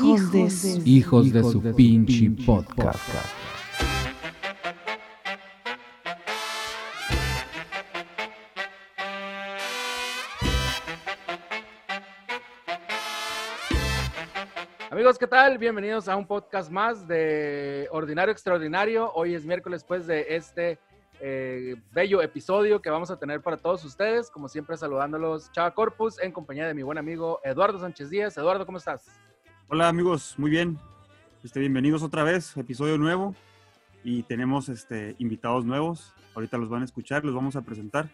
Hijos, de su... Hijos de su pinche podcast. Amigos, ¿qué tal? Bienvenidos a un podcast más de Ordinario Extraordinario. Hoy es miércoles pues de este eh, bello episodio que vamos a tener para todos ustedes. Como siempre, saludándolos, Chava Corpus, en compañía de mi buen amigo Eduardo Sánchez Díaz. Eduardo, ¿cómo estás? Hola amigos, muy bien. Este, bienvenidos otra vez, episodio nuevo. Y tenemos este, invitados nuevos. Ahorita los van a escuchar, los vamos a presentar.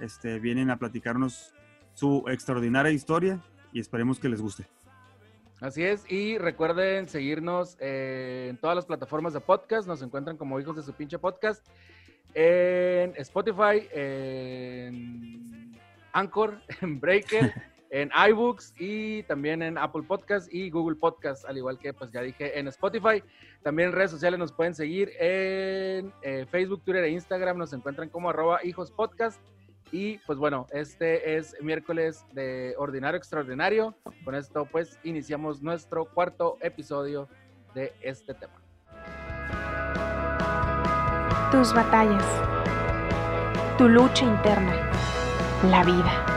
Este, vienen a platicarnos su extraordinaria historia y esperemos que les guste. Así es, y recuerden seguirnos eh, en todas las plataformas de podcast, nos encuentran como hijos de su pinche podcast en Spotify, en Anchor, en Breaker, en iBooks y también en Apple Podcast y Google Podcast, al igual que pues ya dije en Spotify. También en redes sociales nos pueden seguir en eh, Facebook, Twitter e Instagram, nos encuentran como arroba hijos podcast. Y pues bueno, este es miércoles de Ordinario Extraordinario. Con esto pues iniciamos nuestro cuarto episodio de este tema tus batallas, tu lucha interna, la vida.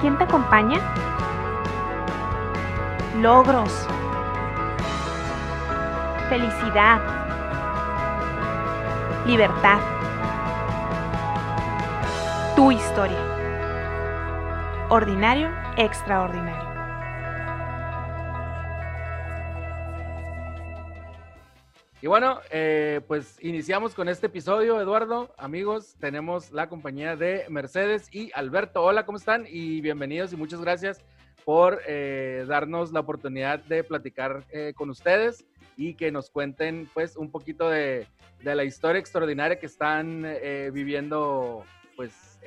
¿Quién te acompaña? Logros, felicidad, libertad, tu historia. Ordinario, extraordinario. Y bueno, eh, pues iniciamos con este episodio, Eduardo. Amigos, tenemos la compañía de Mercedes y Alberto. Hola, ¿cómo están? Y bienvenidos y muchas gracias por eh, darnos la oportunidad de platicar eh, con ustedes y que nos cuenten pues un poquito de, de la historia extraordinaria que están viviendo pues,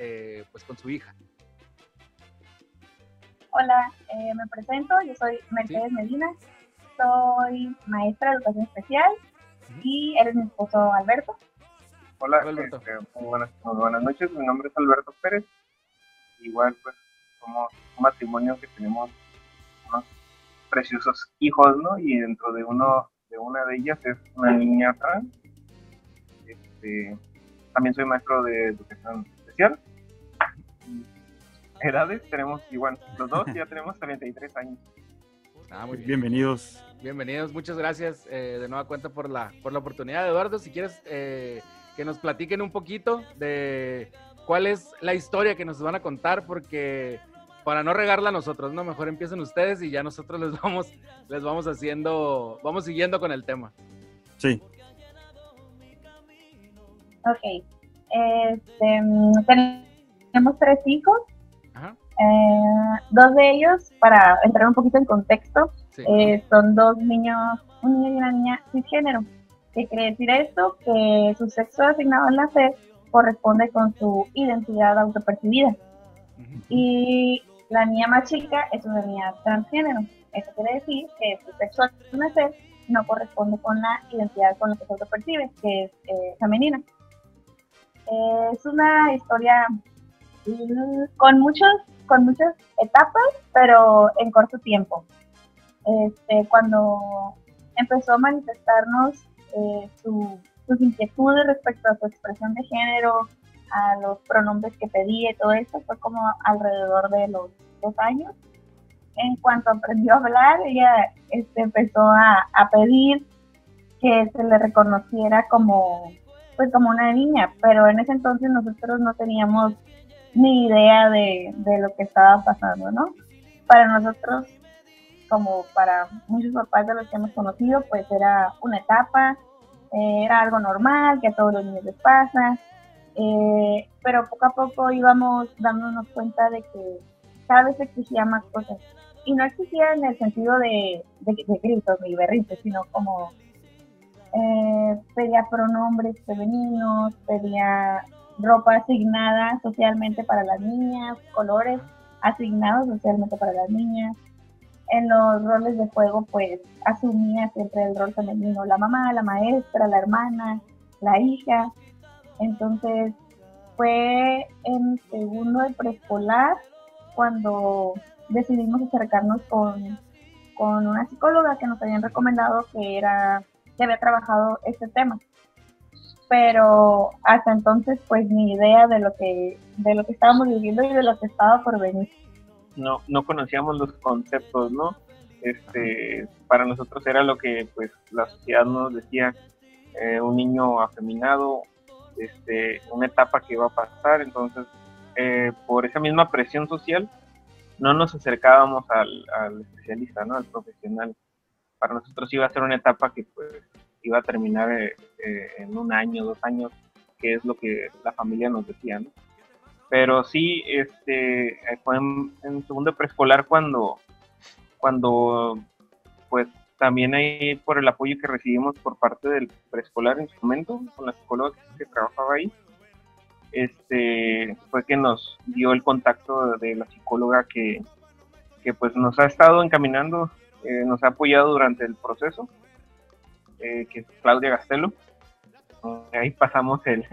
pues con su hija. Hola, me presento, yo soy Mercedes Medina, soy maestra de educación especial y eres mi esposo Alberto. Hola, Alberto. Este, muy, buenas, buenas noches, mi nombre es Alberto Pérez. Igual, pues, somos un matrimonio que tenemos unos preciosos hijos, ¿no? Y dentro de uno de una de ellas es una niña trans. Este, también soy maestro de educación especial. Edades tenemos igual, los dos ya tenemos 33 años. Ah, muy Bienvenidos. Bienvenidos, muchas gracias eh, de nueva cuenta por la, por la oportunidad. Eduardo, si quieres eh, que nos platiquen un poquito de cuál es la historia que nos van a contar, porque para no regarla nosotros, ¿no? Mejor empiecen ustedes y ya nosotros les vamos, les vamos haciendo, vamos siguiendo con el tema. Sí. Ok. Este, mm, tenemos tres hijos. Eh, dos de ellos, para entrar un poquito en contexto, eh, son dos niños, un niño y una niña cisgénero. ¿Qué quiere decir esto? Que su sexo asignado al nacer corresponde con su identidad autopercibida. Y la niña más chica es una niña transgénero. Eso quiere decir que su sexo al nacer no corresponde con la identidad con la que se autopercibe, que es eh, femenina. es una historia mm, con muchos con muchas etapas, pero en corto tiempo. Este, cuando empezó a manifestarnos eh, sus inquietudes respecto a su expresión de género, a los pronombres que pedía y todo eso, fue como alrededor de los dos años. En cuanto aprendió a hablar, ella este, empezó a, a pedir que se le reconociera como, pues, como una niña, pero en ese entonces nosotros no teníamos ni idea de, lo que estaba pasando, ¿no? Para nosotros, como para muchos papás de los que hemos conocido, pues era una etapa, eh, era algo normal, que a todos los niños les pasa, eh, pero poco a poco íbamos dándonos cuenta de que cada vez exigía más cosas. Y no exigía en el sentido de, de, gritos ni berritos, sino como eh, pedía pronombres femeninos, pedía ropa asignada socialmente para las niñas, colores asignados socialmente para las niñas. En los roles de juego, pues asumía siempre el rol femenino, la mamá, la maestra, la hermana, la hija. Entonces, fue en segundo de preescolar cuando decidimos acercarnos con, con una psicóloga que nos habían recomendado que era que había trabajado este tema pero hasta entonces pues ni idea de lo que de lo que estábamos viviendo y de lo que estaba por venir. No no conocíamos los conceptos no este para nosotros era lo que pues la sociedad nos decía eh, un niño afeminado este una etapa que iba a pasar entonces eh, por esa misma presión social no nos acercábamos al, al especialista no al profesional. Para nosotros iba a ser una etapa que pues iba a terminar eh, eh, en un año, dos años, que es lo que la familia nos decía, ¿no? Pero sí, este, fue en, segundo preescolar cuando, cuando, pues, también ahí por el apoyo que recibimos por parte del preescolar en su momento, con la psicóloga que, trabajaba ahí, este, fue que nos dio el contacto de la psicóloga que, que pues nos ha estado encaminando, eh, nos ha apoyado durante el proceso eh, que es Claudia Gastelo. Ahí pasamos el,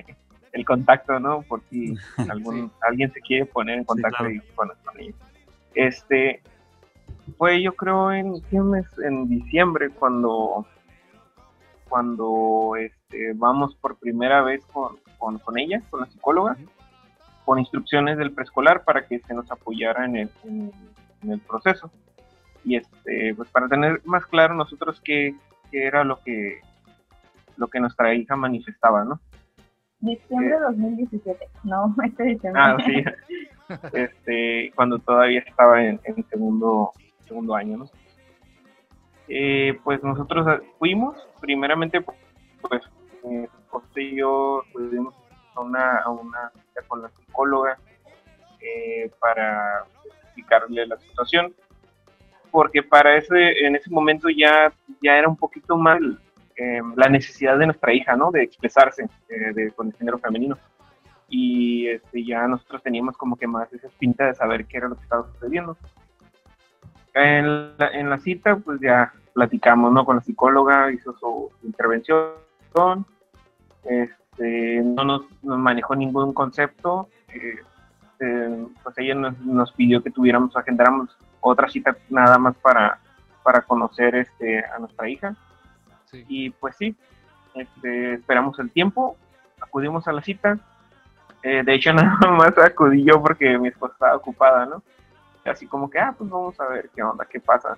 el contacto, ¿no? Por si algún, alguien se quiere poner en contacto con, ella. Este, fue yo creo en, en diciembre cuando cuando este, vamos por primera vez con, con, con, ella, con la psicóloga, con instrucciones del preescolar para que se nos apoyara en el, en, el proceso. Y este, pues para tener más claro nosotros qué, que era lo que, lo que nuestra hija manifestaba, ¿no? Diciembre de 2017, no, este diciembre. Ah, sí, este, cuando todavía estaba en, segundo, segundo año, ¿no? Eh, pues nosotros fuimos, primeramente, pues, mi y yo fuimos a una, a una con la psicóloga eh, para explicarle la situación porque para ese, en ese momento ya, ya era un poquito más eh, la necesidad de nuestra hija, ¿no? De expresarse eh, de, con el género femenino. Y este, ya nosotros teníamos como que más esa pinta de saber qué era lo que estaba sucediendo. En la, en la cita, pues ya platicamos, ¿no? Con la psicóloga, hizo su intervención. Este, no nos, manejó ningún concepto. Eh, pues ella nos, nos, pidió que tuviéramos, agendáramos otra cita nada más para, para conocer este, a nuestra hija. Y pues sí, este, esperamos el tiempo, acudimos a la cita. Eh, de hecho, nada más acudí yo porque mi esposa estaba ocupada, ¿no? Así como que, ah, pues vamos a ver qué onda, qué pasa.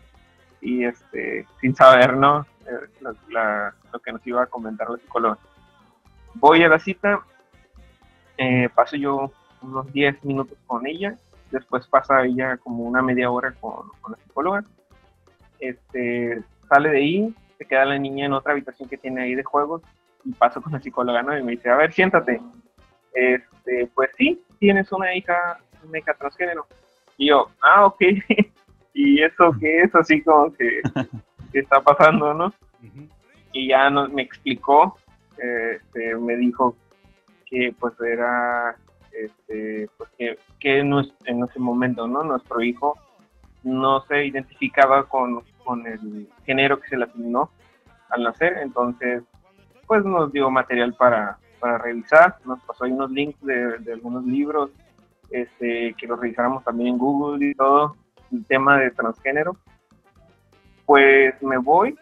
Y este, sin saber, ¿no? Eh, lo que nos iba a comentar la psicóloga. Voy a la cita, eh, paso yo unos 10 minutos con ella después pasa ella como una media hora con, la psicóloga, este, sale de ahí, se queda la niña en otra habitación que tiene ahí de juegos y paso con la psicóloga, ¿no? Y me dice, a ver, siéntate. Este, pues sí, tienes una hija, una hija transgénero. Y yo, ah, ok. ¿Y eso qué es? Así como que, ¿qué está pasando, no? Y ya no, me explicó, este, me dijo que pues era este, pues que, en, ese momento, ¿no? Nuestro hijo no se identificaba con, el género que se le asignó al nacer, entonces pues nos dio material para, para revisar, nos pasó ahí unos links de, algunos libros, este, que los revisáramos también en Google y todo, el tema de transgénero. Pues me voy,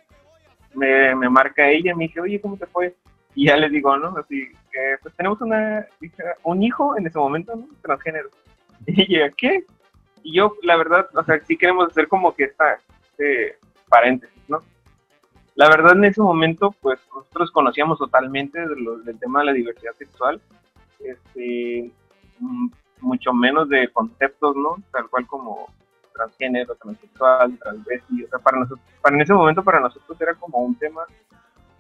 me, me marca ella, me dice, oye, ¿cómo te fue? Y ya le digo, ¿no? Así, que pues tenemos una un hijo en ese momento, ¿no? Transgénero. Y ella, ¿qué? Y yo, la verdad, o sea, sí queremos hacer como que esta, este paréntesis, ¿no? La verdad, en ese momento, pues nosotros conocíamos totalmente del tema de la diversidad sexual, este, mm, mucho menos de conceptos, ¿no? Tal cual como transgénero, transexual, transvesti, o sea, para nosotros, para en ese momento para nosotros era como un tema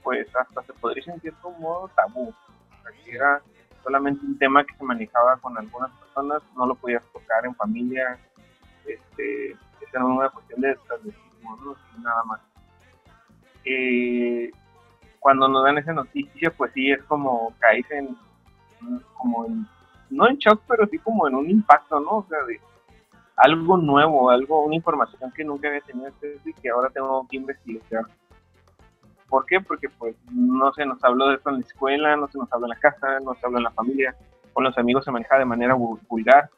pues hasta se podría sentir como tabú. Era solamente un tema que se manejaba con algunas personas, no lo podías tocar en familia, este, era una cuestión de transvestismo, ¿no? nada más. Eh, cuando nos dan esa noticia, pues sí es como caes en, como en, no en shock, pero sí como en un impacto, ¿no? O sea, de algo nuevo, algo, una información que nunca había tenido y que ahora tengo que investigar ¿Por qué? Porque pues no se nos habló de esto en la escuela, no se nos habló en la casa, no se habló en la familia, con los amigos se maneja de manera vulgar.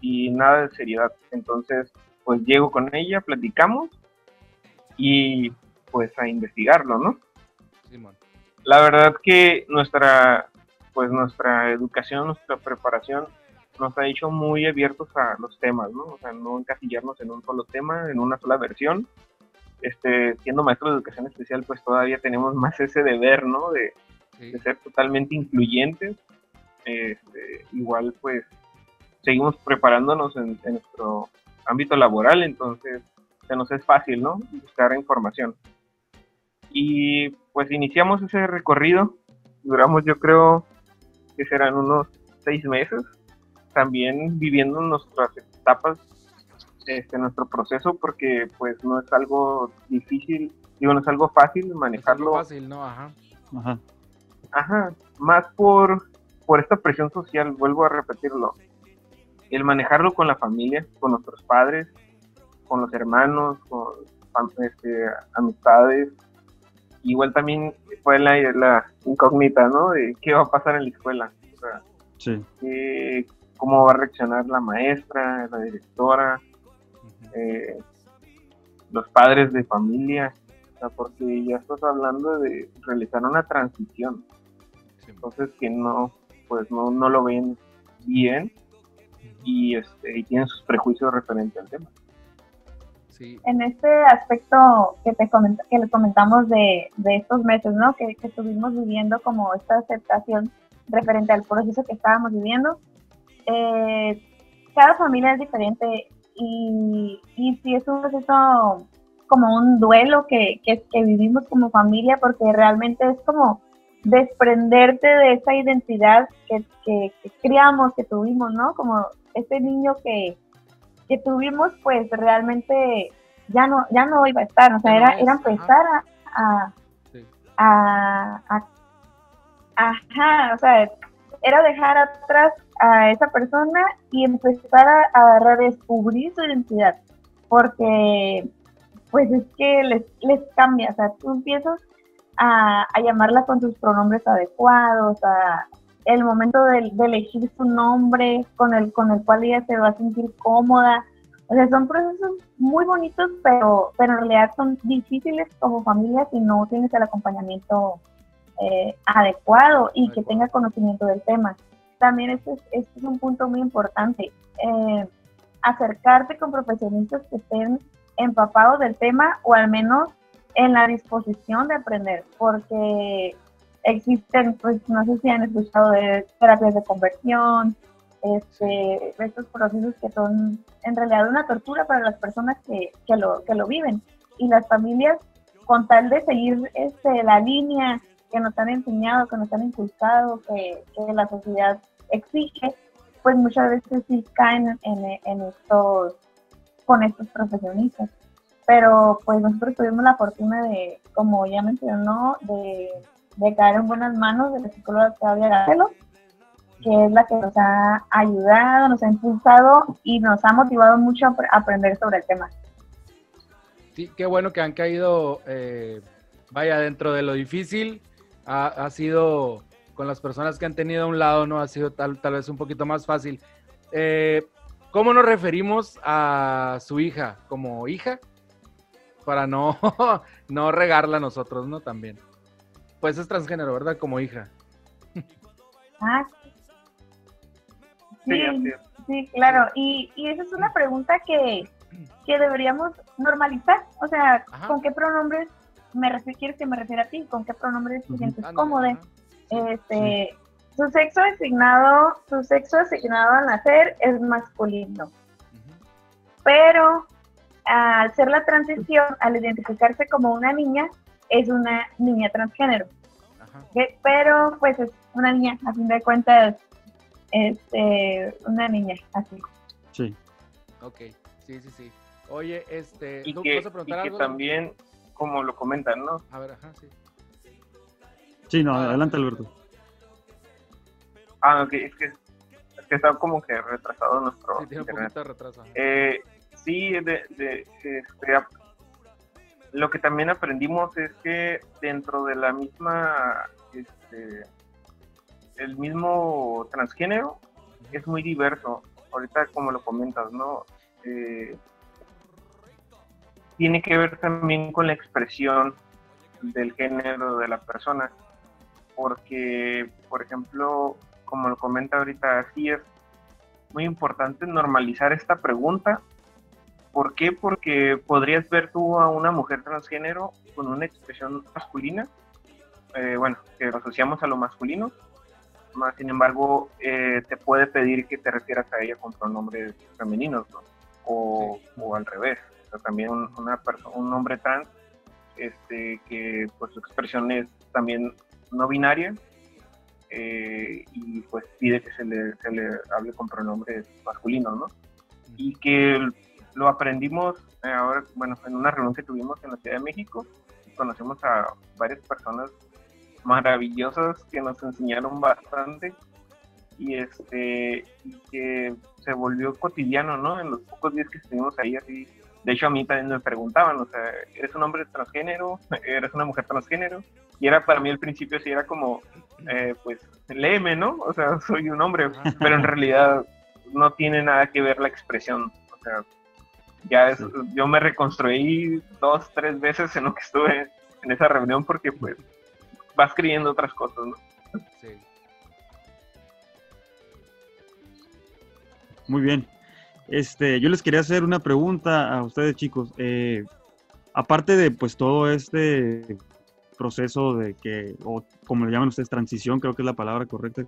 y nada de seriedad. Entonces, pues llego con ella, platicamos y pues a investigarlo, ¿no? La verdad que nuestra, pues nuestra educación, nuestra preparación nos ha hecho muy abiertos a los temas, ¿no? O sea, no encasillarnos en un solo tema, en una sola versión. Este, siendo maestro de educación especial, pues todavía tenemos más ese deber, ¿no? De, ser totalmente incluyentes. Este, igual, pues, seguimos preparándonos en, nuestro ámbito laboral, entonces se nos es fácil, ¿no? Buscar información. Y pues iniciamos ese recorrido, duramos yo creo que serán unos seis meses, también viviendo nuestras etapas, este, nuestro proceso, porque pues no es algo difícil, digo, no es algo fácil manejarlo. Es fácil, ¿no? Ajá. Ajá. Ajá, más por, por esta presión social, vuelvo a repetirlo el manejarlo con la familia, con nuestros padres, con los hermanos, con este, amistades. Igual también fue la, incógnita, ¿no? De qué va a pasar en la escuela. sí. cómo va a reaccionar la maestra, la directora, eh, los padres de familia, porque ya estás hablando de realizar una transición. Entonces que no, pues no, no lo ven bien y, este, y tienen sus prejuicios referente al tema. En este aspecto que te que le comentamos de, de estos meses, ¿no? Que, que, estuvimos viviendo como esta aceptación referente al proceso que estábamos viviendo, eh, cada familia es diferente y, y sí es un proceso como un duelo que, que, que vivimos como familia porque realmente es como desprenderte de esa identidad que, que, que, criamos, que tuvimos, ¿no? Como ese niño que, que tuvimos, pues realmente ya no, ya no iba a estar, o sea, era, era empezar a, a, a, ajá, o sea, era dejar atrás a esa persona y empezar a, redescubrir su identidad, porque pues es que les, les cambia, o sea, tú empiezas a, a llamarla con sus pronombres adecuados, a, el momento de, elegir su nombre con el, con el cual ella se va a sentir cómoda. O sea, son procesos muy bonitos, pero, pero en realidad son difíciles como familia si no tienes el acompañamiento eh, adecuado y que tenga conocimiento del tema. También este es, este es un punto muy importante. Eh, acercarte con profesionistas que estén empapados del tema o al menos en la disposición de aprender, porque existen, pues no sé si han escuchado de terapias de conversión, este, estos procesos que son en realidad una tortura para las personas que, que, lo, que lo viven. Y las familias, con tal de seguir este, la línea que nos han enseñado, que nos han inculcado, que, que la sociedad exige, pues muchas veces sí caen en, estos, con estos profesionistas. Pero pues nosotros tuvimos la fortuna de, como ya mencionó, de de caer en buenas manos de la psicóloga Claudia Garcelo, que es la que nos ha ayudado, nos ha impulsado y nos ha motivado mucho a aprender sobre el tema. Sí, qué bueno que han caído, eh, vaya, dentro de lo difícil, ha, sido con las personas que han tenido a un lado, ¿no? Ha sido tal, tal vez un poquito más fácil. Eh, ¿Cómo nos referimos a su hija? ¿Como hija? Para no, no regarla a nosotros, ¿no? También. Pues es transgénero, ¿verdad? Como hija. Ah, sí, sí, claro. Y, y esa es una pregunta que, deberíamos normalizar. O sea, ¿con qué pronombres me refiero, quieres que me refiera a ti? ¿Con qué pronombres te sientes cómodo? Este, Su sexo asignado, su sexo asignado al nacer es masculino. Pero al ser la transición, al identificarse como una niña, es una niña transgénero. Pero pues es una niña, a fin de cuentas, este, una niña, así. Sí. Ok, sí, sí, sí. Oye, este, y que, vas a preguntar y que también, como lo comentan, ¿no? A ver, ajá, sí. Sí, no, adelante Alberto. Ah, ok, es que, es que está como que retrasado nuestro sí, tiene un poquito de retraso. Eh, sí, de, de, este, lo que también aprendimos es que dentro de la misma, este, el mismo transgénero es muy diverso ahorita como lo comentas, ¿no? Eh, tiene que ver también con la expresión del género de la persona, porque, por ejemplo, como lo comenta ahorita, así es muy importante normalizar esta pregunta. ¿Por qué? Porque podrías ver tú a una mujer transgénero con una expresión masculina, eh, bueno, que lo asociamos a lo masculino, más sin embargo, eh, te puede pedir que te refieras a ella con pronombres femeninos, ¿no? O, o al revés. O también un, una un hombre trans este, que pues su expresión es también no binaria eh, y pues pide que se le, se le hable con pronombres masculinos, ¿no? Y que lo aprendimos eh, ahora, bueno, en una reunión que tuvimos en la Ciudad de México, conocemos a varias personas maravillosas que nos enseñaron bastante y este y que se volvió cotidiano, ¿no? En los pocos días que estuvimos ahí así. De hecho, a mí también me preguntaban, o sea, ¿eres un hombre transgénero? ¿Eres una mujer transgénero? Y era para mí al principio sí era como, eh, pues, léeme, ¿no? O sea, soy un hombre, pero en realidad no tiene nada que ver la expresión. O sea, ya yo me reconstruí dos, tres veces en lo que estuve en esa reunión porque pues vas creyendo otras cosas, ¿no? Sí. Muy bien. Este, yo les quería hacer una pregunta a ustedes, chicos. Eh, aparte de pues todo este proceso de que, o como le llaman ustedes, transición, creo que es la palabra correcta,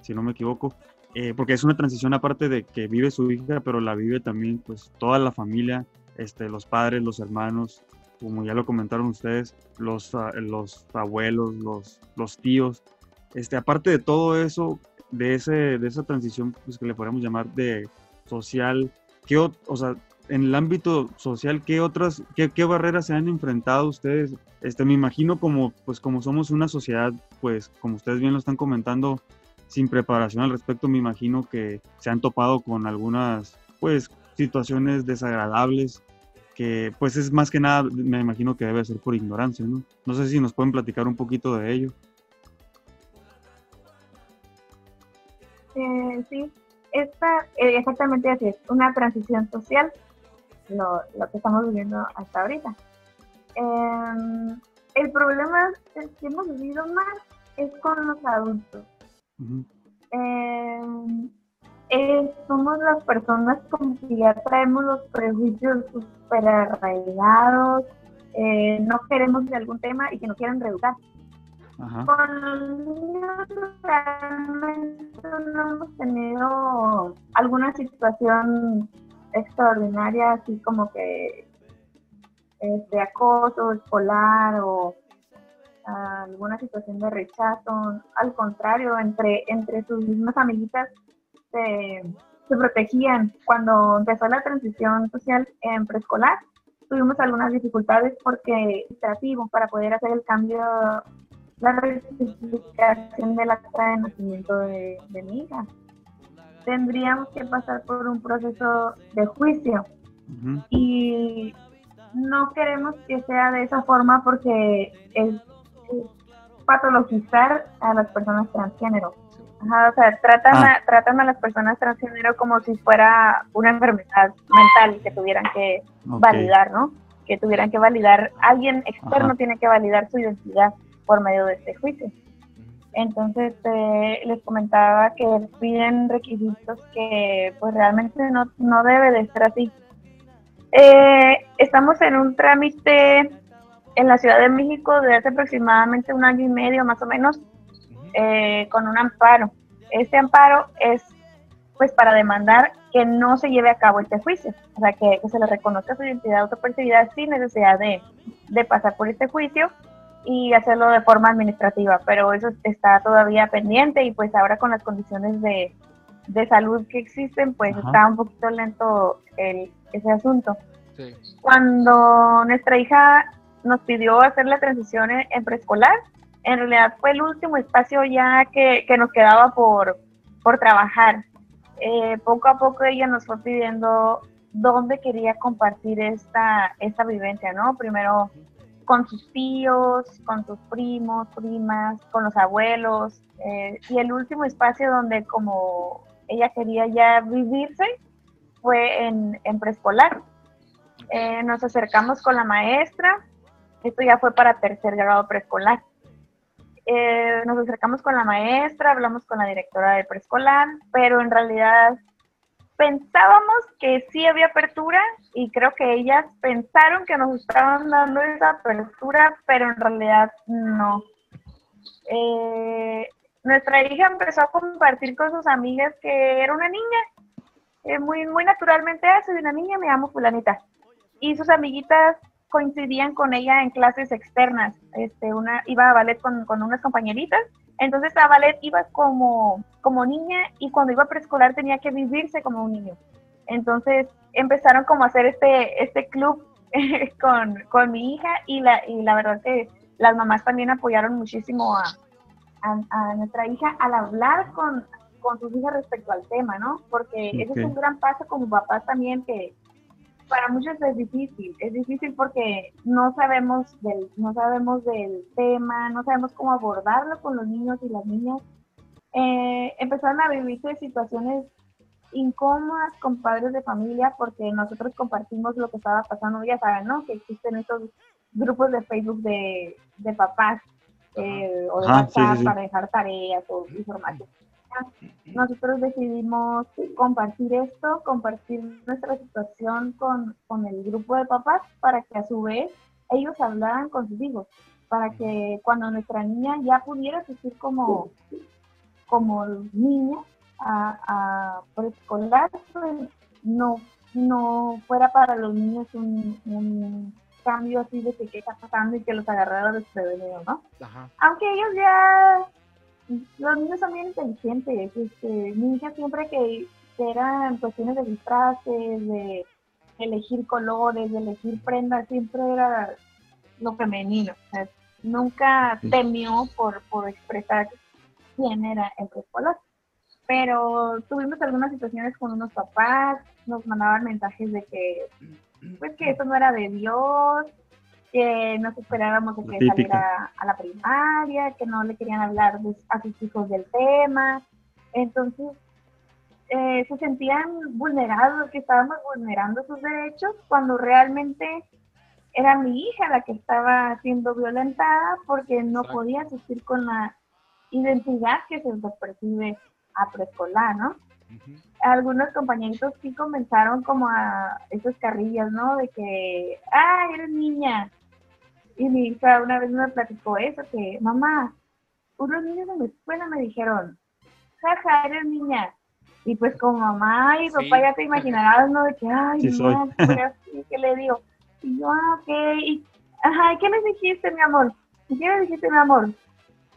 si no me equivoco, eh, porque es una transición aparte de que vive su hija, pero la vive también pues toda la familia, este, los padres, los hermanos, como ya lo comentaron ustedes, los, ah, los abuelos, los, los tíos. Este, aparte de todo eso, de, ese, de esa transición pues, que le podemos llamar de social, ¿qué, o sea, en el ámbito social, ¿qué otras, qué, qué, barreras se han enfrentado ustedes? Este, me imagino como, pues, como somos una sociedad, pues, como ustedes bien lo están comentando, sin preparación al respecto, me imagino que se han topado con algunas, pues, situaciones desagradables que pues es más que nada, me imagino que debe ser por ignorancia, ¿no? No sé si nos pueden platicar un poquito de ello. Eh, sí, esta, eh, exactamente así es, una transición social, lo, que estamos viviendo hasta ahorita. Em, el problema que hemos vivido más es con los adultos eh, somos las personas como que ya traemos los prejuicios súper arraigados, eh, no queremos de algún tema y que no quieran reeducar. Con los niños realmente no hemos tenido alguna situación extraordinaria, así como que este acoso escolar o alguna situación de rechazo. Al contrario, entre, entre sus mismas amiguitas se, protegían. Cuando empezó la transición social en preescolar, tuvimos algunas dificultades porque para poder hacer el cambio, la rectificación del acta de nacimiento de, mi hija. Tendríamos que pasar por un proceso de juicio y no queremos que sea de esa forma porque es patologizar a las personas transgénero o sea, tratan, ah. a, tratan a las personas transgénero como si fuera una enfermedad mental que tuvieran que validar, ¿no? Que tuvieran que validar, alguien externo tiene que validar su identidad por medio de este juicio. Entonces, eh, les comentaba que piden requisitos que pues realmente no, no debe de ser así. Eh, estamos en un trámite en la Ciudad de México desde hace aproximadamente un año y medio más o menos eh, con un amparo. Este amparo es pues para demandar que no se lleve a cabo este juicio, o sea, que, se le reconozca su identidad autopercibida sin necesidad de, de, pasar por este juicio y hacerlo de forma administrativa, pero eso está todavía pendiente y pues ahora con las condiciones de, de salud que existen, pues está un poquito lento el, ese asunto. Cuando nuestra hija nos pidió hacer la transición en preescolar, en realidad fue el último espacio ya que, nos quedaba por, por trabajar. Eh, poco a poco ella nos fue pidiendo dónde quería compartir esta, esta vivencia, ¿no? Primero con sus tíos, con sus primos, primas, con los abuelos, eh, y el último espacio donde como ella quería ya vivirse fue en, preescolar. Eh, nos acercamos con la maestra, esto ya fue para tercer grado preescolar. Eh, nos acercamos con la maestra, hablamos con la directora de preescolar, pero en realidad pensábamos que sí había apertura y creo que ellas pensaron que nos estaban dando esa apertura, pero en realidad no. Eh, nuestra hija empezó a compartir con sus amigas que era una niña, eh, muy, muy naturalmente, ah, soy una niña, me llamo fulanita. Y sus amiguitas coincidían con ella en clases externas. Este, una iba a ballet con, con unas compañeritas, entonces a ballet iba como, como niña y cuando iba a preescolar tenía que vivirse como un niño. Entonces empezaron como a hacer este, este club con, con mi hija y la, y la verdad que las mamás también apoyaron muchísimo a, a, nuestra hija al hablar con, con sus hijas respecto al tema, ¿no? Porque ese es un gran paso como papás también que, para muchos es difícil, es difícil porque no sabemos del, no sabemos del tema, no sabemos cómo abordarlo con los niños y las niñas. Eh, empezaron a vivirse situaciones incómodas con padres de familia porque nosotros compartimos lo que estaba pasando, ya saben, ¿no? Que existen estos grupos de Facebook de, de papás eh, o de WhatsApp para dejar tareas o información nosotros decidimos compartir esto, compartir nuestra situación con, con, el grupo de papás para que a su vez ellos hablaran con sus hijos, para que cuando nuestra niña ya pudiera asistir como, como niña a, a preescolar, pues no, no fuera para los niños un, un cambio así de que qué está pasando y que los agarrara desprevenidos, ¿no? Aunque ellos ya los niños son bien inteligentes. Este, mi hija siempre que, eran cuestiones de disfraces, de elegir colores, de elegir prendas, siempre era lo femenino. nunca temió por, por expresar quién era el preescolar. Pero tuvimos algunas situaciones con unos papás, nos mandaban mensajes de que, pues que eso no era de Dios, que nos esperábamos de que saliera a la primaria, que no le querían hablar a sus hijos del tema. Entonces, eh, se sentían vulnerados, que estábamos vulnerando sus derechos, cuando realmente era mi hija la que estaba siendo violentada porque no podía asistir con la identidad que se percibe a preescolar, ¿no? Algunos compañeritos sí comenzaron como a esos carrillas, ¿no? De que, ah, eres niña, y mi hija una vez me platicó eso, que mamá, unos niños en la escuela me dijeron, jaja, eres niña. Y pues como mamá y papá ya te imaginarás, ¿no? De que, ay, sí niña, ¿qué le digo? Y yo, ah, ok. Y, ajá, ¿qué me dijiste, mi amor? ¿Qué me dijiste, mi amor?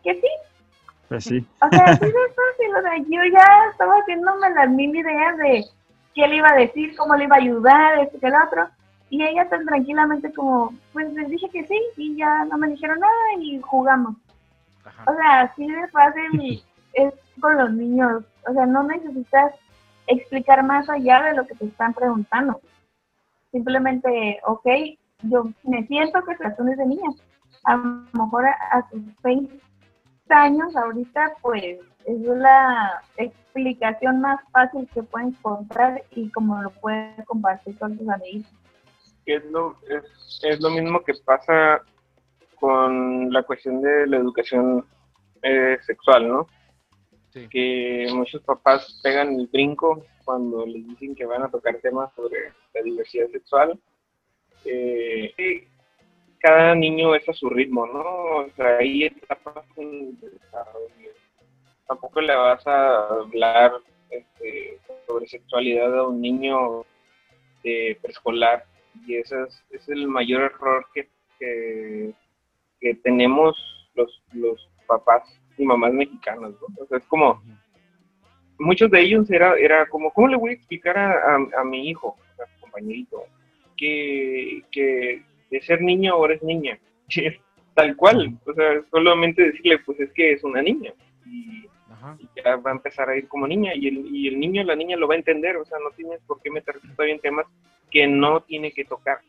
¿Que sí? Pues sí. O sea, sí es fácil, o sea, yo ya estaba haciéndome las mil ideas de qué le iba a decir, cómo le iba a ayudar, esto que el otro. Y ella tan tranquilamente como, pues les dije que sí y ya no me dijeron nada y jugamos. O sea, así de fácil es con los niños. O sea, no necesitas explicar más allá de lo que te están preguntando. Simplemente, ok, yo me siento que es de niña. A lo mejor a, sus seis años ahorita, pues es la explicación más fácil que pueden encontrar y como lo pueden compartir con sus amigos es lo, es, lo mismo que pasa con la cuestión de la educación eh, sexual, ¿no? Que muchos papás pegan el brinco cuando les dicen que van a tocar temas sobre la diversidad sexual. Eh, cada niño es a su ritmo, ¿no? O sea, ahí etapas tampoco le vas a hablar este, sobre sexualidad a un niño de preescolar y ese es, el mayor error que, que, tenemos los, los papás y mamás mexicanos, es como, muchos de ellos era, era como, ¿cómo le voy a explicar a, a, mi hijo, a compañerito, que, que de ser niño ahora es niña? Tal cual, o sea, solamente decirle, pues es que es una niña. Y, ya va a empezar a ir como niña y el, y el niño la niña lo va a entender, o sea, no tienes por qué meterse todavía en temas que no tiene que tocar.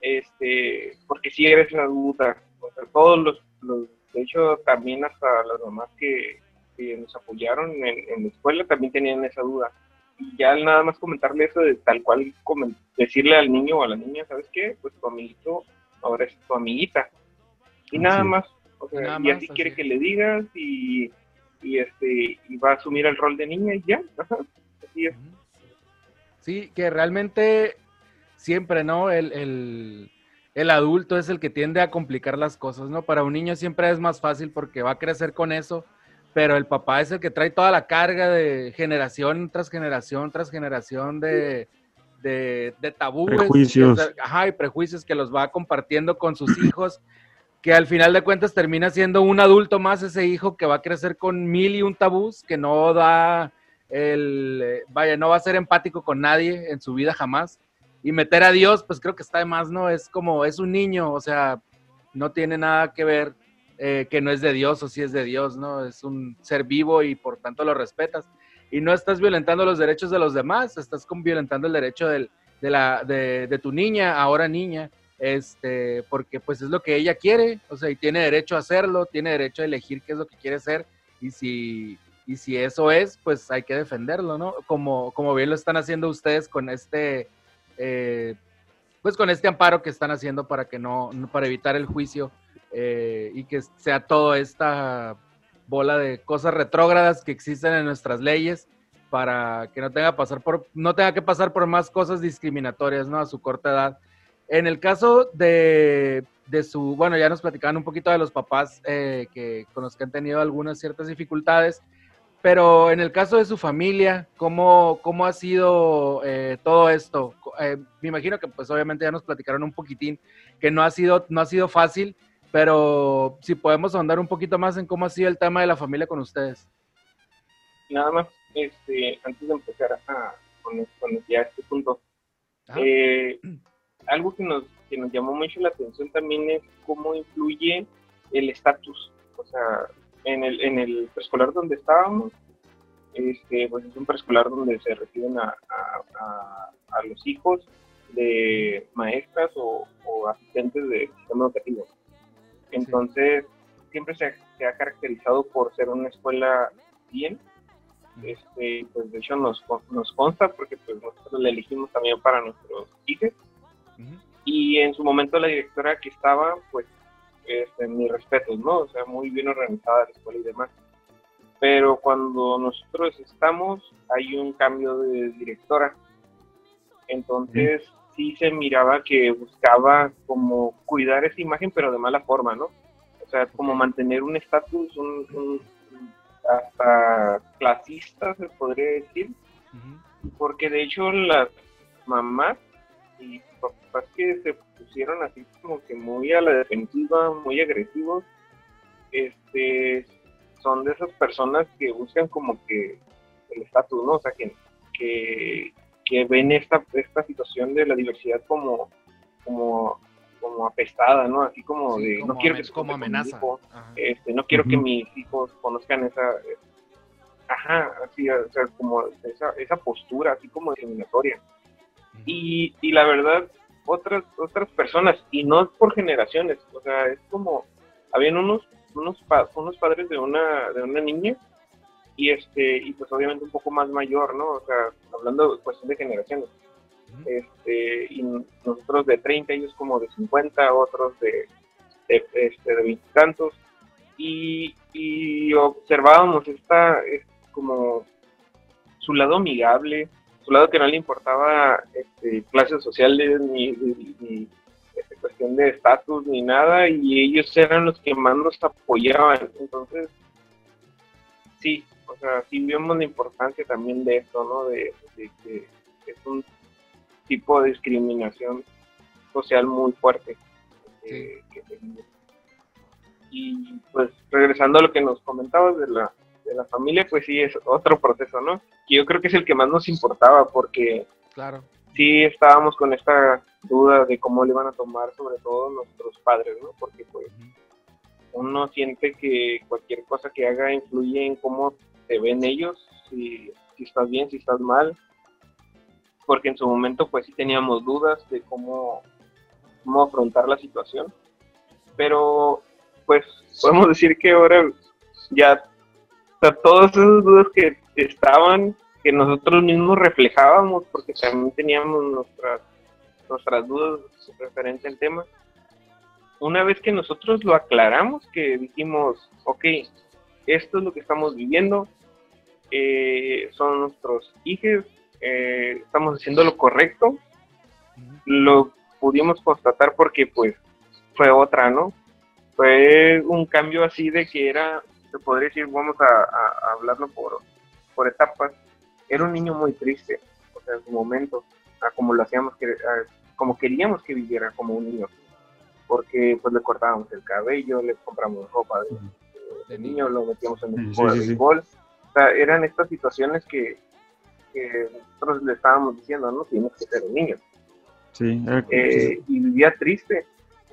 este, porque si eres adulta, o sea, todos los, de hecho también hasta las mamás que, que nos apoyaron en, la escuela también tenían esa duda. Y ya nada más comentarle eso de tal cual decirle al niño o a la niña, ¿sabes qué? Pues tu amiguito ahora es tu amiguita. Y nada más, o sea, y así, quiere que le digas y, y, este y va a asumir el rol de niña y ya, así es. Sí, que realmente siempre, ¿no? El, el, el, adulto es el que tiende a complicar las cosas, ¿no? Para un niño siempre es más fácil porque va a crecer con eso, pero el papá es el que trae toda la carga de generación tras generación tras generación de, de, de tabúes. Prejuicios. ajá, y prejuicios que los va compartiendo con sus hijos que al final de cuentas termina siendo un adulto más ese hijo que va a crecer con mil y un tabús, que no da el, vaya, no va a ser empático con nadie en su vida jamás. Y meter a Dios, pues creo que está de más, ¿no? Es como, es un niño, o sea, no tiene nada que ver eh, que no es de Dios o si es de Dios, ¿no? Es un ser vivo y por tanto lo respetas. Y no estás violentando los derechos de los demás, estás violentando el derecho de, la, de, de tu niña, ahora niña este, porque pues es lo que ella quiere, o sea, y tiene derecho a hacerlo, tiene derecho a elegir qué es lo que quiere ser, y si, y si eso es, pues hay que defenderlo, ¿no? Como, como bien lo están haciendo ustedes con este, eh, pues con este amparo que están haciendo para que no, para evitar el juicio eh, y que sea toda esta bola de cosas retrógradas que existen en nuestras leyes para que no tenga, pasar por, no tenga que pasar por más cosas discriminatorias, ¿no? A su corta edad en el caso de, su, bueno, ya nos platicaban un poquito de los papás eh, que, con los que han tenido algunas ciertas dificultades, pero en el caso de su familia, ¿cómo, cómo ha sido eh, todo esto? Eh, me imagino que pues obviamente ya nos platicaron un poquitín, que no ha sido, no ha sido fácil, pero si podemos ahondar un poquito más en cómo ha sido el tema de la familia con ustedes. Nada más, este, antes de empezar a, con, ya este punto, eh, algo que nos, que nos llamó mucho la atención también es cómo influye el estatus. O sea, en el, en el preescolar donde estábamos, este, pues es un preescolar donde se reciben a, a, los hijos de maestras o, asistentes del sistema educativo. Entonces, siempre se ha, caracterizado por ser una escuela bien. Este, pues de hecho nos, nos consta porque pues nosotros la elegimos también para nuestros hijos y en su momento la directora que estaba, pues, este, mis respetos, ¿no? O sea, muy bien organizada la escuela y demás. Pero cuando nosotros estamos, hay un cambio de directora. Entonces, sí se miraba que buscaba como cuidar esa imagen, pero de mala forma, ¿no? O sea, como mantener un estatus, un, hasta clasista, se podría decir. Porque de hecho las mamás y papás que se pusieron así como que muy a la defensiva, muy agresivos, este, son de esas personas que buscan como que el estatus, ¿no? O sea, que, que, ven esta, esta situación de la diversidad como, como, como apestada, ¿no? Así como de, no quiero que se como amenaza. este, no quiero que mis hijos conozcan esa, ajá, así, o sea, como esa, esa postura, así como discriminatoria. Y, y la verdad, otras, otras personas, y no por generaciones, o sea, es como, habían unos, unos, unos padres de una, de una niña, y este, y pues obviamente un poco más mayor, ¿no? O sea, hablando de cuestión de generaciones. Este, y nosotros de 30, ellos como de 50, otros de, de, este, de veintitantos, y, y observábamos esta, es como su lado amigable, lado que no le importaba este, clases sociales ni, ni, este, cuestión de estatus ni nada y ellos eran los que más nos apoyaban. Entonces sí o sea sí vemos la importancia también de esto no de, que es un tipo de discriminación social muy fuerte eh, y pues regresando a lo que nos comentabas de la de la familia, pues sí es otro proceso, ¿no? Y yo creo que es el que más nos importaba porque claro. sí estábamos con esta duda de cómo le iban a tomar sobre todo nuestros padres, ¿no? Porque pues uno siente que cualquier cosa que haga influye en cómo te ven ellos, si, si estás bien, si estás mal, porque en su momento pues sí teníamos dudas de cómo, cómo afrontar la situación, pero pues podemos decir que ahora ya sea, todas esas dudas que estaban, que nosotros mismos reflejábamos, porque también teníamos nuestras, nuestras dudas referente al tema. Una vez que nosotros lo aclaramos, que dijimos, ok, esto es lo que estamos viviendo, eh, son nuestros hijos, eh, estamos haciendo lo correcto, lo pudimos constatar porque pues fue otra, ¿no? Fue un cambio así de que era, se podría decir, vamos a, hablarlo por, por etapas, era un niño muy triste, o sea, en su momento, a como lo hacíamos, que, como queríamos que viviera como un niño, porque pues le cortábamos el cabello, le compramos ropa de, niño, lo metíamos en el de béisbol, o sea, eran estas situaciones que, nosotros le estábamos diciendo, no, tienes que ser un niño. Sí, eh, y vivía triste,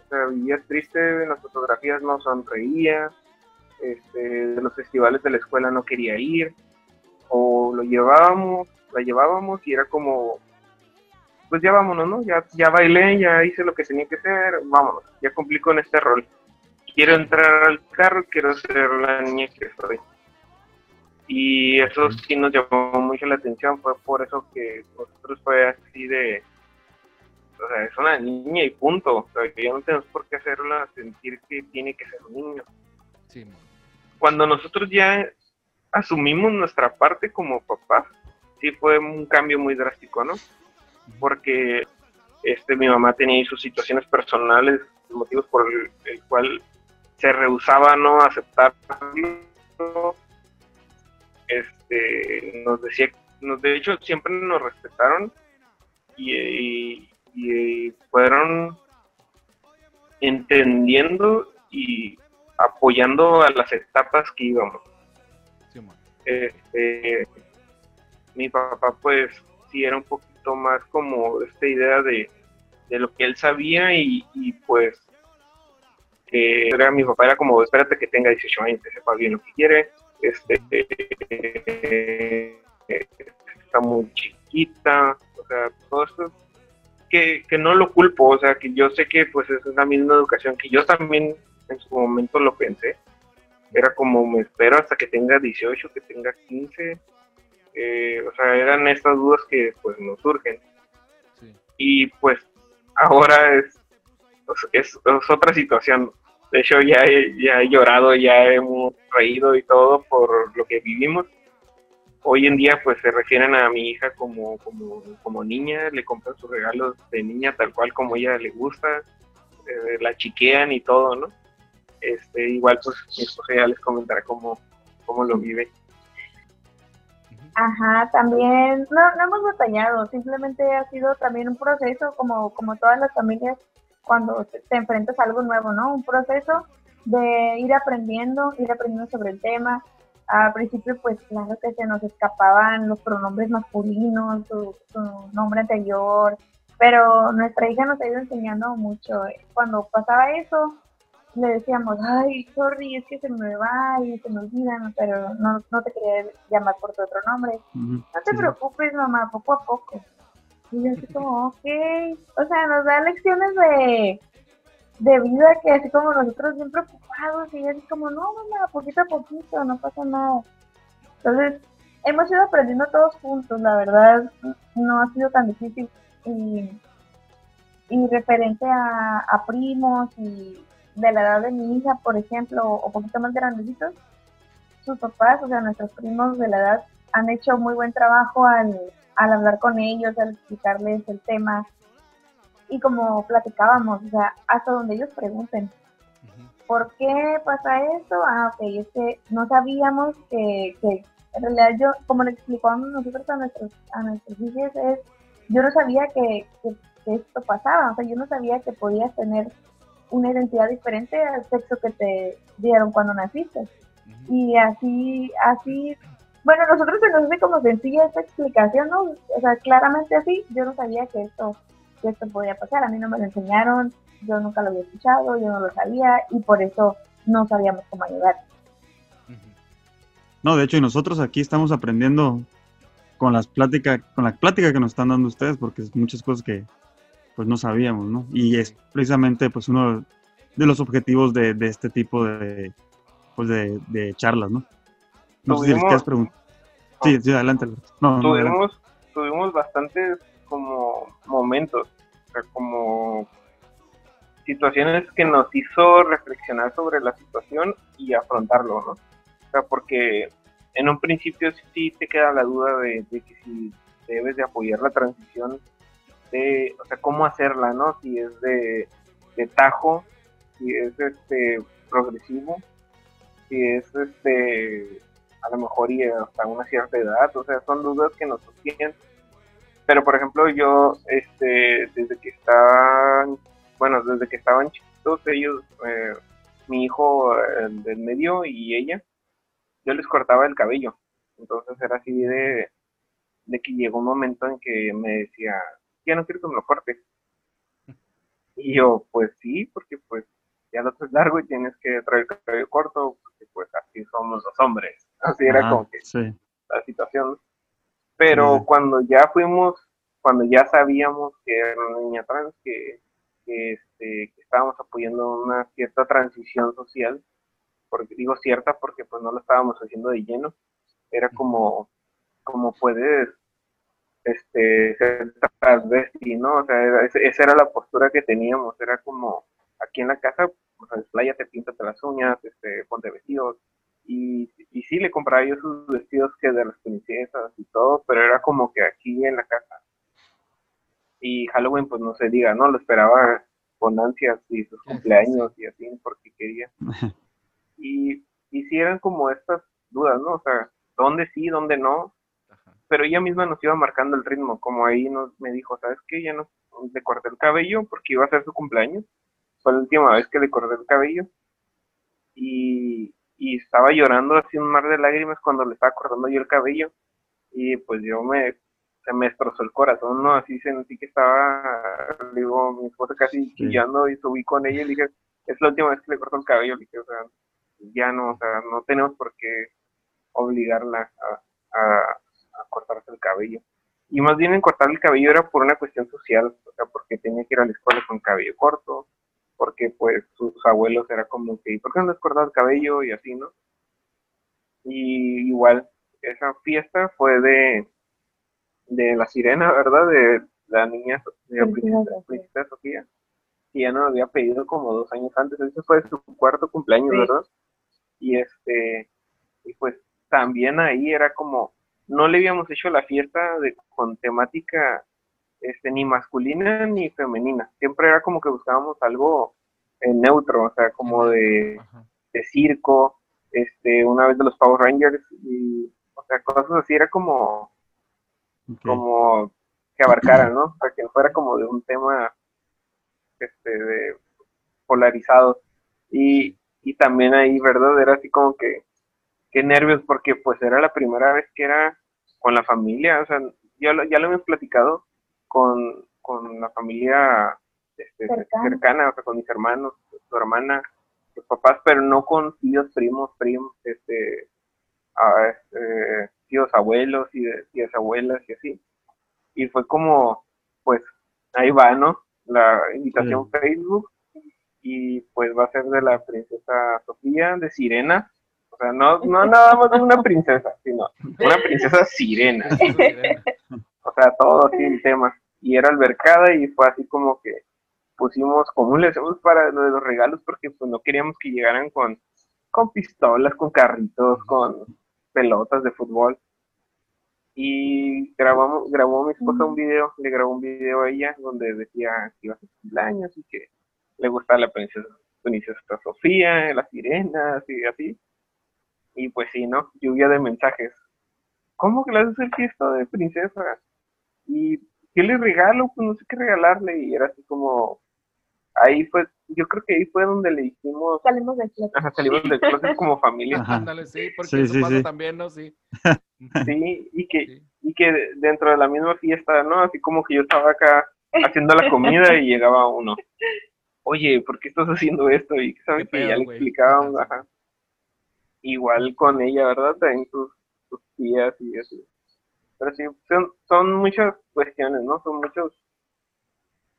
o sea, vivía triste, en las fotografías no sonreía, este, de los festivales de la escuela no quería ir, o lo llevábamos, la llevábamos y era como, pues ya vámonos, ¿no? Ya, ya bailé, ya hice lo que tenía que hacer, vámonos, ya cumplí con este rol. Quiero entrar al carro, quiero ser la niña que soy. Y eso sí nos llamó mucho la atención, fue por eso que nosotros fue así de, o sea, es una niña y punto, o sea, ya no tenemos por qué hacerla sentir que tiene que ser un niño. Sí, Cuando nosotros ya asumimos nuestra parte como papás, sí fue un cambio muy drástico, ¿no? Porque este, mi mamá tenía sus situaciones personales, motivos por el, cual se rehusaba no aceptar este nos decía nos de hecho siempre nos respetaron y, y, fueron entendiendo y apoyando a las etapas que íbamos este, mi papá pues sí era un poquito más como esta idea de, lo que él sabía y, pues que era mi papá era como espérate que tenga 18 años que sepa bien lo que quiere este está muy chiquita o sea todo esto que, que no lo culpo o sea que yo sé que pues es la misma educación que yo también en su momento lo pensé era como me espero hasta que tenga 18, que tenga 15. Eh, o sea, eran estas dudas que pues nos surgen. Y pues ahora es, es, otra situación. De hecho, ya he, ya he llorado, ya hemos reído y todo por lo que vivimos. Hoy en día pues se refieren a mi hija como, como, como niña, le compran sus regalos de niña tal cual como ella le gusta, eh, la chiquean y todo, ¿no? Este, igual pues esposa ya les comentará cómo, cómo lo vive. Ajá, también no, no hemos batallado, simplemente ha sido también un proceso como, como todas las familias cuando te, enfrentas a algo nuevo, ¿no? Un proceso de ir aprendiendo, ir aprendiendo sobre el tema. Al principio, pues claro que se nos escapaban los pronombres masculinos, su nombre anterior, pero nuestra hija nos ha ido enseñando mucho. Cuando pasaba eso, le decíamos, ay, sorry, es que se me va y se me olvidan, pero no, no te quería llamar por tu otro nombre. No te preocupes, mamá, poco a poco. Y yo así como, ok. O sea, nos da lecciones de, de vida que así como nosotros bien preocupados y así como, no, mamá, poquito a poquito, no pasa nada. Entonces, hemos ido aprendiendo todos juntos, la verdad, no ha sido tan difícil. Y, y referente a, a primos y de la edad de mi hija, por ejemplo, o poquito más grandecitos, sus papás, o sea, nuestros primos de la edad, han hecho muy buen trabajo al, hablar con ellos, al explicarles el tema. Y como platicábamos, o sea, hasta donde ellos pregunten, ¿por qué pasa esto? Ah, ok, es que no sabíamos que, que en realidad yo, como le explicamos nosotros a nuestros, a nuestros hijos, es, yo no sabía que, que, que esto pasaba, o sea, yo no sabía que podías tener una identidad diferente al sexo que te dieron cuando naciste. Y así, así, bueno, nosotros se nos hace como sencilla esta explicación, ¿no? O sea, claramente así, yo no sabía que esto, que esto podía pasar, a mí no me lo enseñaron, yo nunca lo había escuchado, yo no lo sabía y por eso no sabíamos cómo ayudar. No, de hecho, y nosotros aquí estamos aprendiendo con las pláticas, con la plática que nos están dando ustedes, porque es muchas cosas que, pues no sabíamos, ¿no? Y es precisamente pues uno de los objetivos de, este tipo de, pues de, charlas, ¿no? No sé si les quieres preguntar. Sí, sí, adelante. No, tuvimos, tuvimos bastantes como momentos, o sea, como situaciones que nos hizo reflexionar sobre la situación y afrontarlo, ¿no? O sea, porque en un principio sí te queda la duda de, que si debes de apoyar la transición, de, o sea, cómo hacerla, ¿no? Si es de, tajo, si es este progresivo, si es este a lo mejor y hasta una cierta edad, o sea, son dudas que nos sostienen. Pero por ejemplo, yo este desde que estaban, bueno, desde que estaban chiquitos ellos eh, mi hijo el del medio y ella yo les cortaba el cabello. Entonces era así de, de que llegó un momento en que me decía, ya no quiero que me lo cortes. Y yo, pues sí, porque pues ya lo es largo y tienes que traer el cabello corto, porque pues así somos los hombres. Así era como que la situación. Pero cuando ya fuimos, cuando ya sabíamos que era una niña trans, que, que, este, que estábamos apoyando una cierta transición social, porque digo cierta porque pues no lo estábamos haciendo de lleno, era como, como puedes este, transvesti, ¿no? O sea, esa era la postura que teníamos, era como aquí en la casa, pues en playa te pintas las uñas, este, ponte vestidos, y, y sí le compraba yo sus vestidos que de las princesas y todo, pero era como que aquí en la casa. Y Halloween, pues no se diga, ¿no? Lo esperaba con ansias y sus cumpleaños y así, porque quería. y, y eran como estas dudas, ¿no? O sea, ¿dónde sí, dónde no? Pero ella misma nos iba marcando el ritmo, como ahí nos, me dijo, ¿sabes qué? Ya no le corté el cabello porque iba a ser su cumpleaños. Fue la última vez que le corté el cabello. Y, y estaba llorando así un mar de lágrimas cuando le estaba cortando yo el cabello. Y pues yo me, se me destrozó el corazón, ¿no? Así sentí que estaba, digo, mi esposa casi chillando y subí con ella y le dije, es la última vez que le corto el cabello. Le dije, o sea, ya no, o sea, no tenemos por qué obligarla a, cortarse el cabello. Y más bien en cortar el cabello era por una cuestión social, o sea, porque tenía que ir a la escuela con cabello corto, porque pues sus abuelos era como que, ¿por qué no les cortas el cabello? Y así, ¿no? Y igual, esa fiesta fue de, de la sirena, ¿verdad? De la niña, de la princesa, Sofía, que ya no había pedido como dos años antes, ese fue su cuarto cumpleaños, ¿verdad? y este y pues también ahí era como no le habíamos hecho la fiesta de, con temática este ni masculina ni femenina. Siempre era como que buscábamos algo eh, neutro o sea como de, de, circo este una vez de los Power Rangers y o sea cosas así era como como que abarcaran no o sea que fuera como de un tema este de polarizado. Y y también ahí, ¿verdad? Era así como que, qué nervios, porque pues era la primera vez que era con la familia, o sea, ya lo, ya lo hemos platicado con, con la familia este, cercana. o sea, con mis hermanos, su hermana, sus papás, pero no con tíos, primos, primos, este, este tíos abuelos y tías abuelas y así. Y fue como, pues, ahí va, ¿no? La invitación Facebook y pues va a ser de la princesa Sofía de Sirena. O sea, no, no nada más de una princesa, sino una princesa sirena. o sea, todo así el tema. Y era albercada y fue así como que pusimos, como le hacemos para lo de los regalos, porque pues no queríamos que llegaran con, con pistolas, con carritos, con pelotas de fútbol. Y grabamos, grabó mi esposa un video, le grabó un video a ella donde decía que iba a ser cumpleaños y que le gusta la princesa, princesa Sofía, las sirenas y así. Y pues sí, ¿no? Lluvia de mensajes. ¿Cómo que le haces el fiesta de princesa? ¿Y qué le regalo? Pues no sé qué regalarle. Y era así como, ahí fue, yo creo que ahí fue donde le dijimos. Salimos del closet. Ajá, salimos del closet como familia. Ándale, sí, porque eso pasa también, ¿no? Sí. Sí, y que, y que dentro de la misma fiesta, ¿no? Así como que yo estaba acá haciendo la comida y llegaba uno oye, ¿por qué estás haciendo esto? Y sabes que ya le explicábamos, ajá. Igual con ella, ¿verdad? También sus, tías y así. Pero sí, son, son muchas cuestiones, ¿no? Son muchos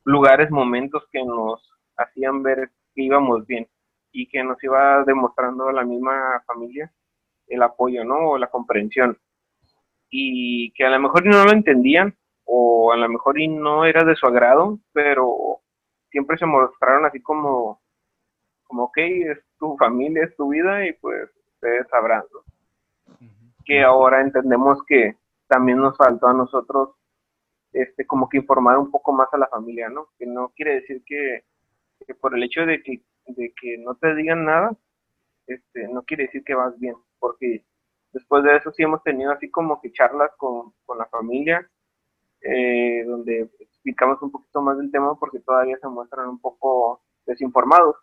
lugares, momentos que nos hacían ver que íbamos bien y que nos iba demostrando la misma familia el apoyo, ¿no? O la comprensión. Y que a lo mejor no lo entendían o a lo mejor no era de su agrado, pero siempre se mostraron así como, como, ok, es tu familia, es tu vida y pues ustedes sabrán, ¿no? Que ahora entendemos que también nos faltó a nosotros este como que informar un poco más a la familia, ¿no? Que no quiere decir que, que por el hecho de que, de que no te digan nada, este, no quiere decir que vas bien, porque después de eso sí hemos tenido así como que charlas con, la familia, eh, donde explicamos un poquito más del tema porque todavía se muestran un poco desinformados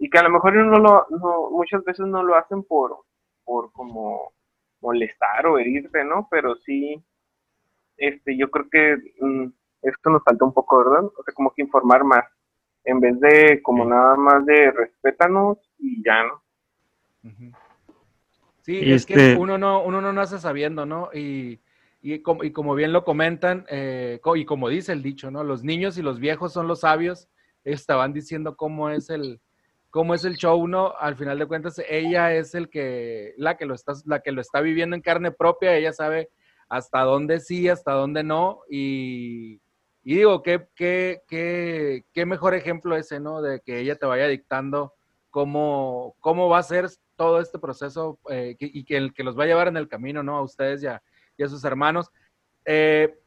y que a lo mejor no lo, no, muchas veces no lo hacen por, por como molestar o herirte, ¿no? Pero sí, este, yo creo que mm, esto nos falta un poco, ¿verdad? O sea, como que informar más, en vez de como nada más de respétanos y ya, ¿no? Sí, es que este uno no, uno no nace sabiendo, ¿no? Y, y, como, y como bien lo comentan, eh, y como dice el dicho, ¿no? Los niños y los viejos son los sabios. estaban diciendo cómo es el, cómo es el show, ¿no? Al final de cuentas, ella es el que, la que lo está, la que lo está viviendo en carne propia, ella sabe hasta dónde sí, hasta dónde no, y, y digo, ¿qué, qué, qué, qué mejor ejemplo ese, ¿no? De que ella te vaya dictando cómo, cómo va a ser todo este proceso eh, y que, el, que los va a llevar en el camino, ¿no? A ustedes y a, sus hermanos. Eh,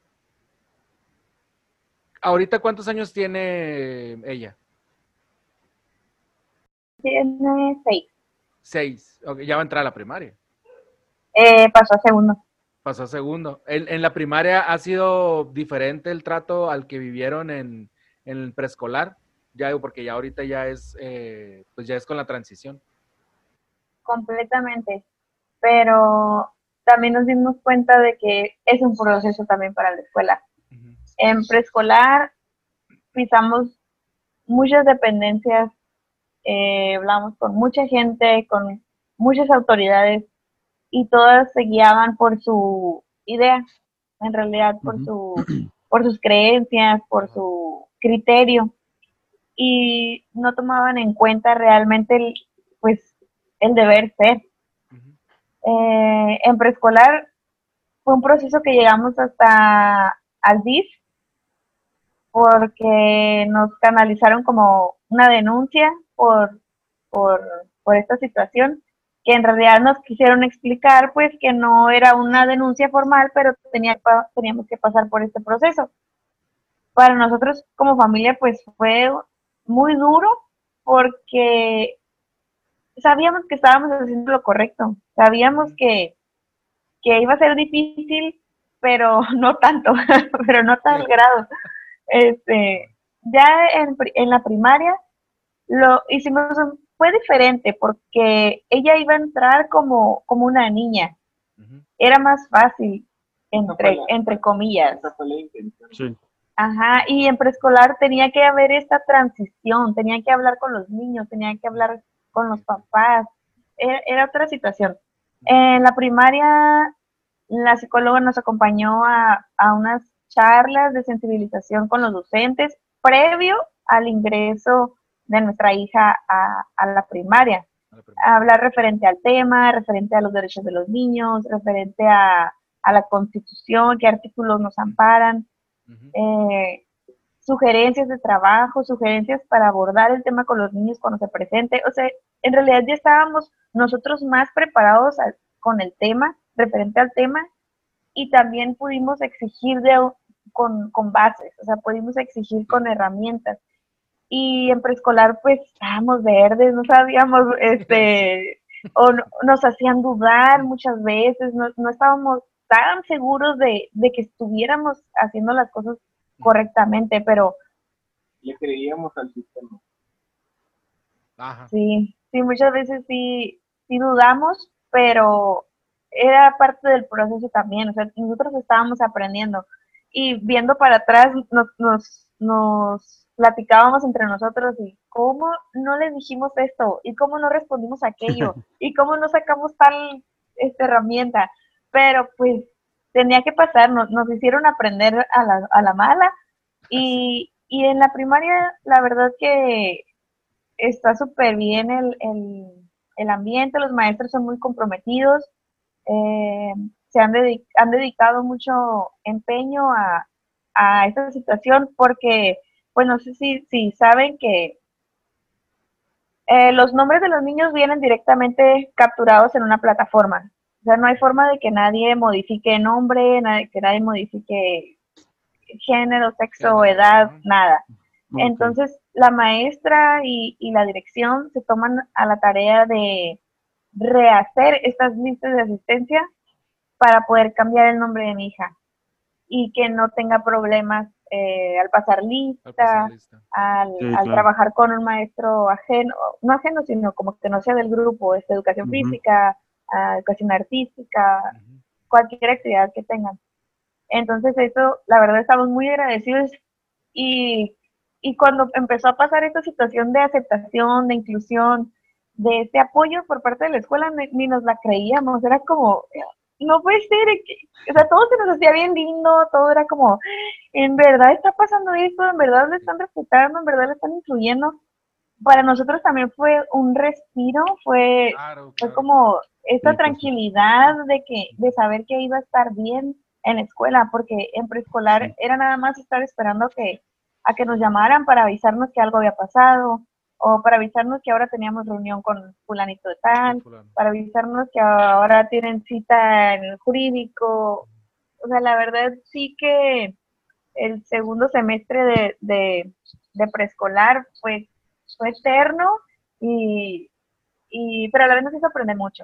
¿Ahorita cuántos años tiene ella? Tiene seis. Seis. ya va a entrar a la primaria. Eh, pasó a segundo. Pasó a segundo. ¿En, la primaria ha sido diferente el trato al que vivieron en, en el preescolar? Ya porque ya ahorita ya es, eh, pues ya es con la transición. Completamente. Pero también nos dimos cuenta de que es un proceso también para la escuela. En preescolar pisamos muchas dependencias, eh, hablamos con mucha gente, con muchas autoridades y todas se guiaban por su idea, en realidad por, su, por sus creencias, por su criterio. Y no tomaban en cuenta realmente el, pues, el deber ser. Eh, en preescolar fue un proceso que llegamos hasta al DIF porque nos canalizaron como una denuncia por, por, por esta situación que en realidad nos quisieron explicar pues que no era una denuncia formal, pero tenía, teníamos que pasar por este proceso. Para nosotros como familia pues fue muy duro porque sabíamos que estábamos haciendo lo correcto, sabíamos que, que iba a ser difícil, pero no tanto, pero no tal grado. Este, ya en, en la primaria lo hicimos, fue diferente porque ella iba a entrar como, como una niña. Era más fácil, entre, entre comillas. Sí. Ajá, y en preescolar tenía que haber esta transición, tenía que hablar con los niños, tenía que hablar con los papás, era, otra situación. En la primaria, la psicóloga nos acompañó a, unas charlas de sensibilización con los docentes previo al ingreso de nuestra hija a, la primaria. Hablar referente al tema, referente a los derechos de los niños, referente a, a la constitución, qué artículos nos amparan. Eh, sugerencias de trabajo, sugerencias para abordar el tema con los niños cuando se presente. O sea, en realidad ya estábamos nosotros más preparados con el tema, referente al tema, y también pudimos exigir de, con, con bases, o sea, pudimos exigir con herramientas. Y en preescolar, pues, estábamos verdes, no sabíamos, este, o nos hacían dudar muchas veces, no, no estábamos tan seguros de, que estuviéramos haciendo las cosas correctamente, pero... Le creíamos al sistema. Sí, sí, muchas veces sí, sí dudamos, pero era parte del proceso también, o sea, nosotros estábamos aprendiendo y viendo para atrás nos, nos, nos platicábamos entre nosotros y cómo no les dijimos esto y cómo no respondimos aquello y cómo no sacamos tal esta herramienta. Pero pues tenía que pasar, nos, nos hicieron aprender a la, a la mala y, y, en la primaria la verdad que está súper bien el, el, el, ambiente, los maestros son muy comprometidos, eh, se han, han dedicado mucho empeño a, a esta situación porque, pues no sé si, si saben que eh, los nombres de los niños vienen directamente capturados en una plataforma. O sea, no hay forma de que nadie modifique nombre, que nadie modifique género, sexo, edad, nada. Entonces, la maestra y, y, la dirección se toman a la tarea de rehacer estas listas de asistencia para poder cambiar el nombre de mi hija y que no tenga problemas eh, al pasar lista, al, trabajar con un maestro ajeno, no ajeno, sino como que no sea del grupo, es educación física, educación artística, cualquier actividad que tengan. Entonces eso, la verdad, estamos muy agradecidos y, y cuando empezó a pasar esta situación de aceptación, de inclusión, de este apoyo por parte de la escuela, ni nos la creíamos, era como, no puede ser, o sea, todo se nos hacía bien lindo, todo era como, en verdad está pasando esto, en verdad lo están respetando, en verdad lo están incluyendo. Para nosotros también fue un respiro, fue, fue como esta tranquilidad de que, de saber que iba a estar bien en la escuela, porque en preescolar era nada más estar esperando que, a que nos llamaran para avisarnos que algo había pasado, o para avisarnos que ahora teníamos reunión con fulanito de tal, para avisarnos que ahora tienen cita en el jurídico. O sea, la verdad sí que el segundo semestre de, de, preescolar fue, fue eterno y, y, pero a la vez nos hizo aprender mucho.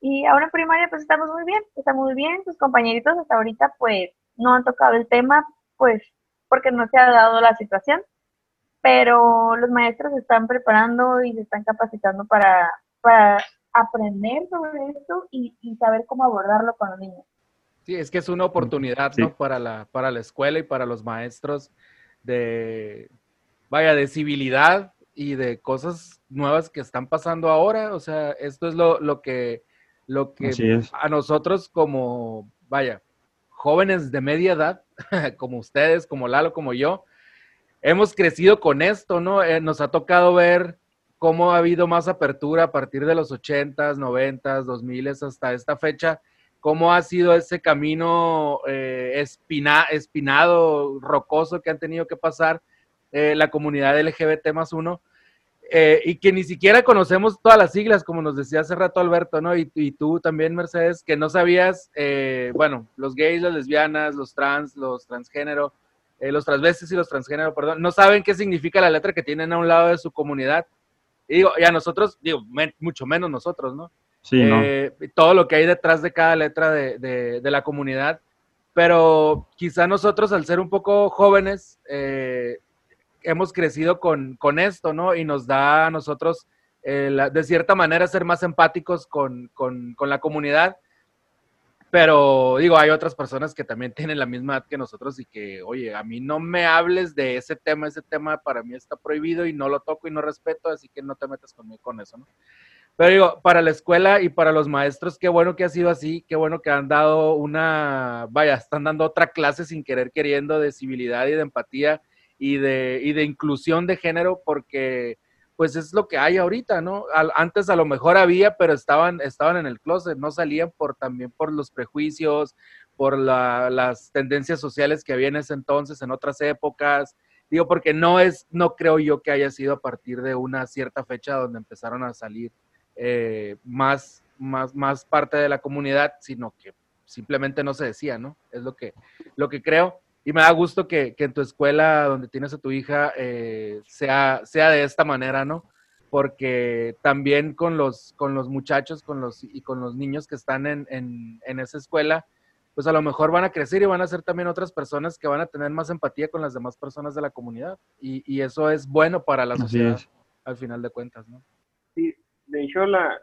Y ahora en primaria pues estamos muy bien, estamos muy bien, sus compañeritos hasta ahorita pues no han tocado el tema pues porque no se ha dado la situación, pero los maestros se están preparando y se están capacitando para, para aprender sobre esto y, saber cómo abordarlo con los niños. Sí, es que es una oportunidad, ¿no? Para la, para la escuela y para los maestros de, vaya, de civilidad y de cosas nuevas que están pasando ahora. O sea, esto es lo, lo que, lo que a nosotros como, vaya, jóvenes de media edad, como ustedes, como Lalo, como yo, hemos crecido con esto, ¿no? Eh, nos ha tocado ver cómo ha habido más apertura a partir de los 80s, 90s, 2000 hasta esta fecha, cómo ha sido ese camino eh, espinado, rocoso que han tenido que pasar eh, la comunidad LGBT más uno. y que ni siquiera conocemos todas las siglas, como nos decía hace rato Alberto, ¿no? Y, y tú también, Mercedes, que no sabías, bueno, los gays, las lesbianas, los trans, los transgénero, eh, los transvestis y los transgénero, perdón, no saben qué significa la letra que tienen a un lado de su comunidad. Y digo, y a nosotros, digo, mucho menos nosotros, ¿no? Sí, eh, Todo lo que hay detrás de cada letra de, de, la comunidad. Pero quizá nosotros, al ser un poco jóvenes, eh, hemos crecido con, con, esto, ¿no? Y nos da a nosotros, de cierta manera, ser más empáticos con, con, con la comunidad pero digo, hay otras personas que también tienen la misma edad que nosotros y que, oye, a mí no me hables de ese tema, ese tema para mí está prohibido y no lo toco y no respeto, así que no te metas conmigo con eso, ¿no? Pero digo, para la escuela y para los maestros, qué bueno que ha sido así, qué bueno que han dado una, vaya, están dando otra clase sin querer queriendo de civilidad y de empatía y de, y de inclusión de género, porque pues es lo que hay ahorita, ¿no? antes a lo mejor había, pero estaban, estaban en el closet, no salían por también por los prejuicios, por las tendencias sociales que había en ese entonces, en otras épocas. Digo, porque no es, no creo yo que haya sido a partir de una cierta fecha donde empezaron a salir eh, más, más, más parte de la comunidad, sino que simplemente no se decía, ¿no? Es lo que, lo que creo. Y me da gusto que, en tu escuela donde tienes a tu hija eh, sea, sea de esta manera, ¿no? Porque también con los, con los muchachos con los, y con los niños que están en, en, esa escuela, pues a lo mejor van a crecer y van a ser también otras personas que van a tener más empatía con las demás personas de la comunidad. Y, y eso es bueno para la sociedad, al final de cuentas, ¿no? Sí, de hecho, la,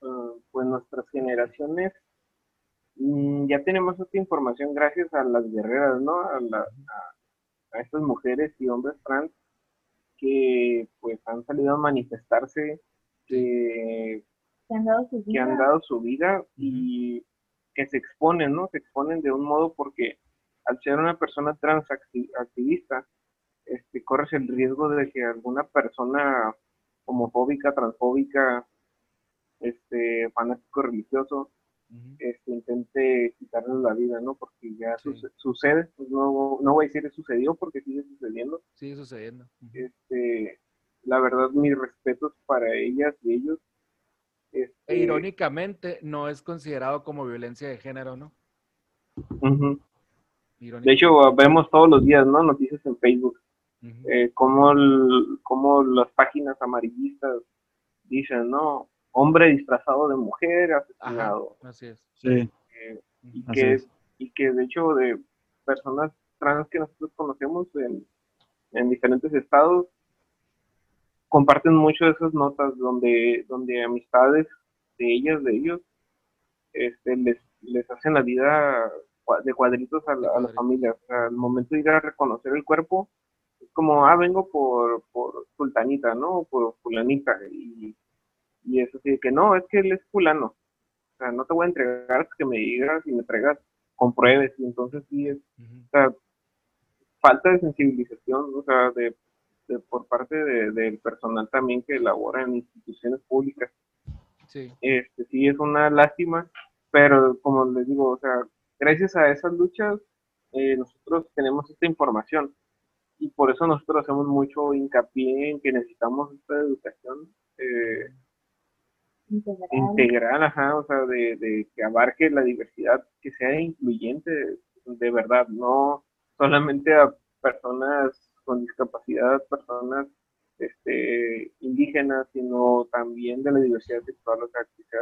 uh, pues nuestras generaciones ya tenemos esta información gracias a las guerreras, ¿no? A, a, estas mujeres y hombres trans que pues han salido a manifestarse, que, han dado su vida, que han dado su vida y que se exponen, ¿no? Se exponen de un modo porque al ser una persona trans activista, este, corres el riesgo de que alguna persona homofóbica, transfóbica, este, fanático religioso, este, intente quitarles la vida, ¿no? Porque ya sucede, pues no, no voy a decir que sucedió porque sigue sucediendo. Sigue sucediendo. Este, la verdad, mis respetos para ellas y ellos. e este irónicamente, no es considerado como violencia de género, ¿no? De hecho, vemos todos los días, ¿no? Noticias en Facebook. Eh, como, como las páginas amarillistas dicen, ¿no? Hombre disfrazado de mujer asesinado. así es. Sí. Eh, y, que, y que de hecho de personas trans que nosotros conocemos en, en diferentes estados comparten mucho de esas notas donde, donde amistades de ellas, de ellos, este, les, les hacen la vida de cuadritos a la, familia. O sea, al momento de ir a reconocer el cuerpo, es como, ah, vengo por, por sultanita, ¿no? Por fulanita. Y, y eso sí, que no, es que él es fulano. O sea, no te voy a entregar que me digas y me traigas compruebes. Y entonces sí es, o sea, falta de sensibilización, o sea, de, por parte del personal también que elabora en instituciones públicas. Sí. Este, sí es una lástima, pero como les digo, o sea, gracias a esas luchas, eh, nosotros tenemos esta información y por eso nosotros hacemos mucho hincapié en que necesitamos esta educación eh, integral. ajá, o sea, de, que abarque la diversidad, que sea incluyente de verdad, no solamente a personas con discapacidad, personas este, indígenas, sino también de la diversidad sexual, o sea, que sea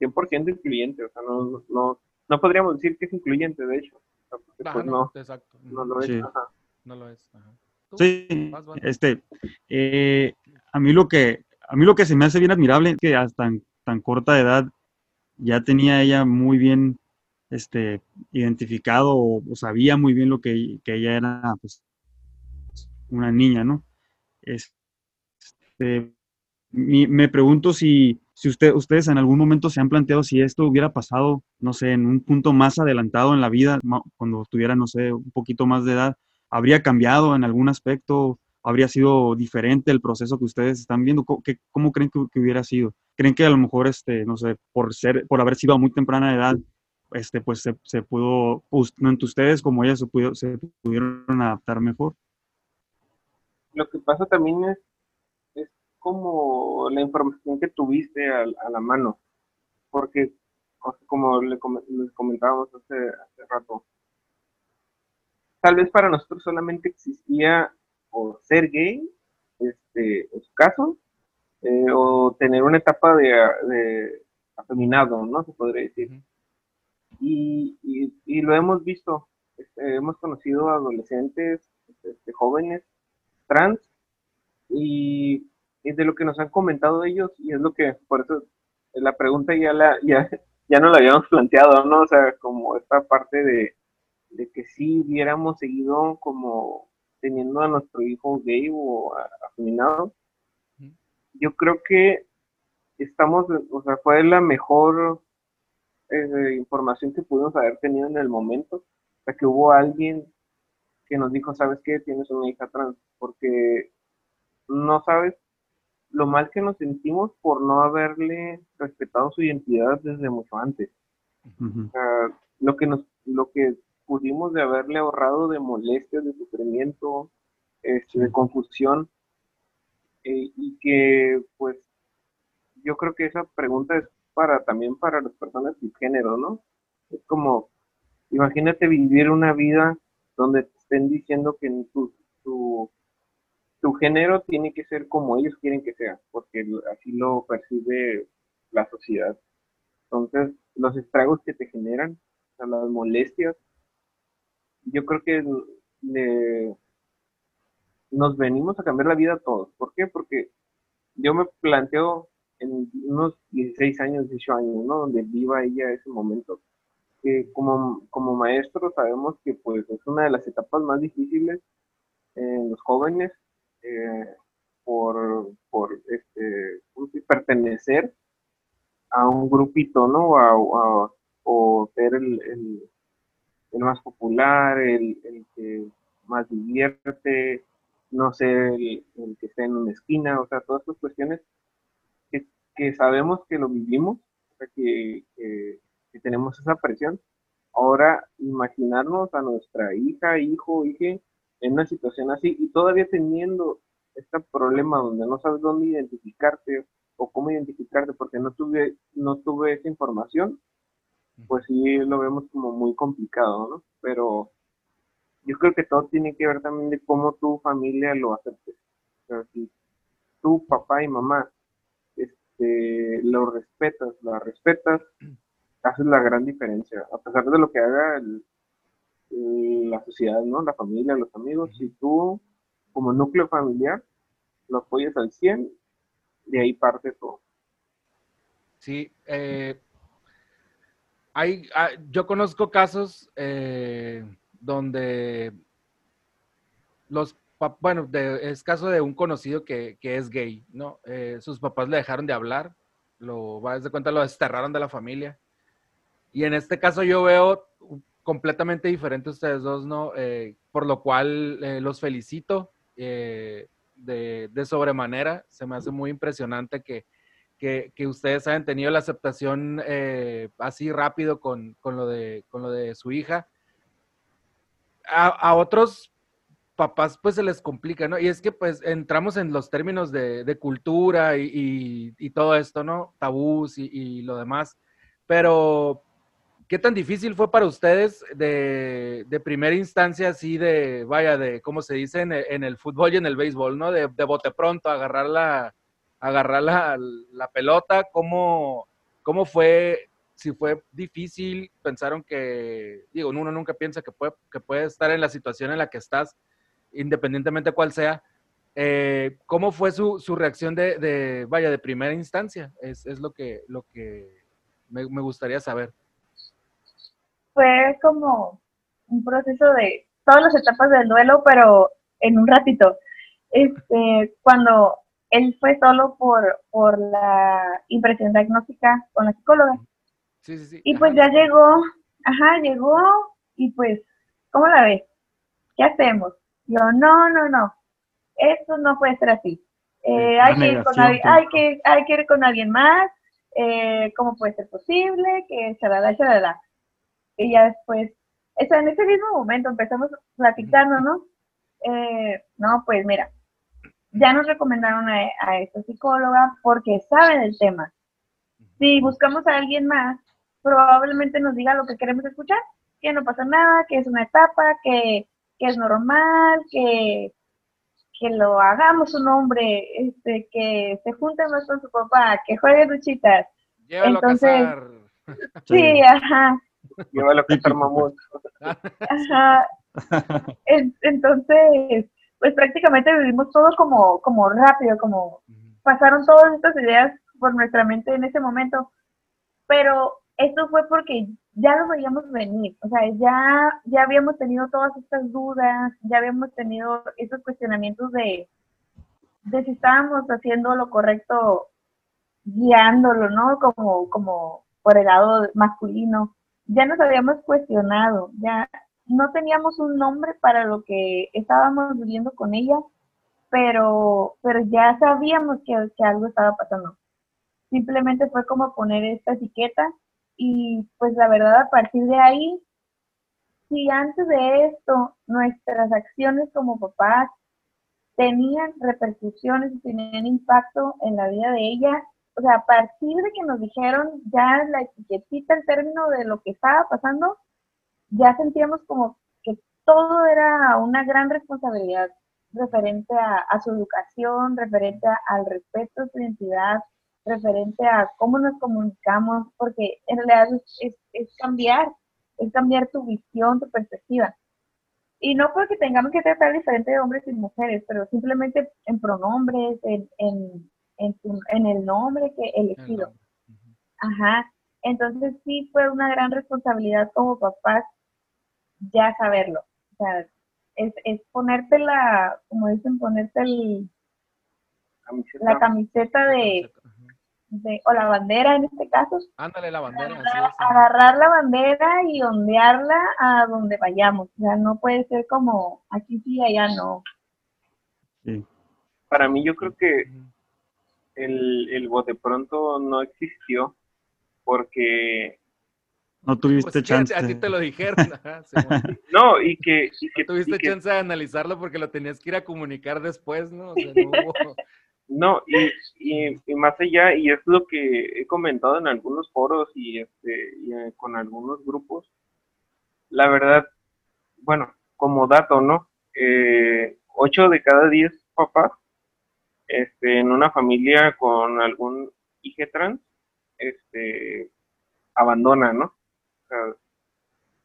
100% incluyente, o sea, no, no, no podríamos decir que es incluyente, de hecho. pues no, exacto. no lo es. Sí. No lo es. Sí, este, eh, a mí lo que a mí lo que se me hace bien admirable es que hasta tan, tan corta edad ya tenía ella muy bien este, identificado o, sabía muy bien lo que, que, ella era pues, una niña, ¿no? Este, me pregunto si, si usted, ustedes en algún momento se han planteado si esto hubiera pasado, no sé, en un punto más adelantado en la vida, cuando tuviera, no sé, un poquito más de edad, ¿habría cambiado en algún aspecto? ¿Habría sido diferente el proceso que ustedes están viendo? ¿Cómo, cómo creen que, hubiera sido? ¿Creen que a lo mejor, este, no sé, por, ser, por haber sido a muy temprana edad, este, pues se, se pudo, tanto ustedes como ellas se, pudieron adaptar mejor? Lo que pasa también es como la información que tuviste a, la mano, porque como les comentábamos hace, hace rato, tal vez para nosotros solamente existía o ser gay, este, en su caso, eh, o tener una etapa de, de, afeminado, ¿no? Se podría decir. Y, y, lo hemos visto, este, hemos conocido adolescentes, este, jóvenes trans, y es de lo que nos han comentado ellos y es lo que, por eso la pregunta ya la ya, ya no la habíamos planteado, ¿no? O sea, como esta parte de, que si hubiéramos seguido como teniendo a nuestro hijo gay o afeminado, yo creo que estamos, o sea, fue la mejor eh, información que pudimos haber tenido en el momento, o sea, que hubo alguien que nos dijo, ¿sabes qué? Tienes una hija trans, porque no sabes lo mal que nos sentimos por no haberle respetado su identidad desde mucho antes. lo que nos, lo que pudimos de haberle ahorrado de molestias, de sufrimiento, este, de confusión, eh, y que pues yo creo que esa pregunta es para también para las personas de género, ¿no? Es como, imagínate vivir una vida donde te estén diciendo que tu, tu tu género tiene que ser como ellos quieren que sea, porque así lo percibe la sociedad. Entonces, los estragos que te generan, o las molestias, yo creo que nos venimos a cambiar la vida a todos. ¿Por qué? Porque yo me planteo en unos 16 años, 18 años, ¿no? Donde viva ella ese momento. Que como, como maestro sabemos que pues es una de las etapas más difíciles en los jóvenes eh, por, por este, pertenecer a un grupito, ¿no? o ser el, más popular, el, el, que más divierte, no sé, el, que está en una esquina, o sea, todas estas cuestiones que, que sabemos que lo vivimos, que, que tenemos esa presión. Ahora, imaginarnos a nuestra hija, hijo, hija en una situación así y todavía teniendo este problema donde no sabes dónde identificarte o cómo identificarte porque no tuve, no tuve esa información, pues sí lo vemos como muy complicado, ¿no? Pero yo creo que todo tiene que ver también de cómo tu familia lo acepte. O sea, si tu papá y mamá este, lo respetas, la respetas, haces la gran diferencia. A pesar de lo que haga la sociedad, ¿no? La familia, los amigos, si tú, como núcleo familiar, lo apoyas al 100, de ahí parte todo. Sí, eh, hay, ah, yo conozco casos eh, donde los bueno, es caso de un conocido que, es gay, ¿no? Eh, sus papás le dejaron de hablar, lo, va de cuenta, lo desterraron de la familia. Y en este caso yo veo completamente diferente ustedes dos, ¿no? Eh, por lo cual los felicito de, de, sobremanera. Se me hace muy impresionante que, que, ustedes hayan tenido la aceptación eh, así rápido con, con, lo de, con lo de su hija. A, otros papás pues se les complica, ¿no? Y es que pues entramos en los términos de, de cultura y, y, todo esto, ¿no? Tabús y, y, lo demás. Pero, ¿qué tan difícil fue para ustedes de, de primera instancia así de, vaya, de, como se dice en el, en el fútbol y en el béisbol, ¿no? De, de bote pronto, agarrar la, agarrar la, la pelota, ¿cómo, ¿cómo fue? Si fue difícil, pensaron que, digo, uno nunca piensa que puede, que puede estar en la situación en la que estás, independientemente cuál sea. Eh, ¿Cómo fue su, su reacción de, de, vaya, de primera instancia? Es, es lo que, lo que me, me gustaría saber. Fue como un proceso de todas las etapas del duelo, pero en un ratito. Este, cuando él fue solo por, por la impresión diagnóstica con la psicóloga. Sí, sí, sí. Y pues ya llegó, ajá, llegó y pues, ¿cómo la ves? ¿Qué hacemos? Yo, no, no, no, esto no puede ser así. Eh, hay, que ir con alguien, hay, que, hay que ir con alguien más, eh, ¿cómo puede ser posible? Que chalala, chalala. Y ya después, eso, en ese mismo momento empezamos platicando, ¿no? Eh, no, pues mira, ya nos recomendaron a, esta psicóloga porque sabe del tema. Si buscamos a alguien más, probablemente nos diga lo que queremos escuchar, que no pasa nada, que es una etapa, que, es normal, que, que lo hagamos un hombre, este, que se junte más con su papá, que juegue luchitas. Entonces, sí, ajá. Llévalo a casar mamut. Ajá. Entonces, pues prácticamente vivimos todo como, como rápido, como pasaron todas estas ideas por nuestra mente en ese momento, pero esto fue porque ya lo veíamos venir, o sea, ya, ya habíamos tenido todas estas dudas, ya habíamos tenido esos cuestionamientos de, de si estábamos haciendo lo correcto guiándolo, ¿no? Como, como por el lado masculino. Ya nos habíamos cuestionado, ya no teníamos un nombre para lo que estábamos viviendo con ella, pero, pero ya sabíamos que, algo estaba pasando. Simplemente fue como poner esta etiqueta y pues la verdad a partir de ahí, si antes de esto nuestras acciones como papás tenían repercusiones y tenían impacto en la vida de ella, o sea, a partir de que nos dijeron ya la etiquetita, el término de lo que estaba pasando, ya sentíamos como que todo era una gran responsabilidad referente a, su educación, referente al respeto a su identidad, referente a cómo nos comunicamos, porque en realidad es, es, cambiar, es cambiar tu visión, tu perspectiva. Y no porque tengamos que tratar diferente de hombres y mujeres, pero simplemente en pronombres, en, en, en, en el nombre que elegido. Ajá. Entonces sí fue una gran responsabilidad como papás ya saberlo. O sea, es, es ponerte la, como dicen, ponerte el, la camiseta de, de, o la bandera en este caso. Ándale la bandera. Agarrar, la bandera y ondearla a donde vayamos. O sea, no puede ser como aquí sí, allá no. Para mí yo creo que el, el bote pronto no existió porque no tuviste pues, chance. A ti te lo dijeron. no, y que... no tuviste chance de analizarlo porque lo tenías que ir a comunicar después, ¿no? no, y, y, más allá, y es lo que he comentado en algunos foros y, este, y eh, con algunos grupos, la verdad, bueno, como dato, ¿no? Eh, ocho de cada diez papás este, en una familia con algún hijo trans, este, abandona, ¿no?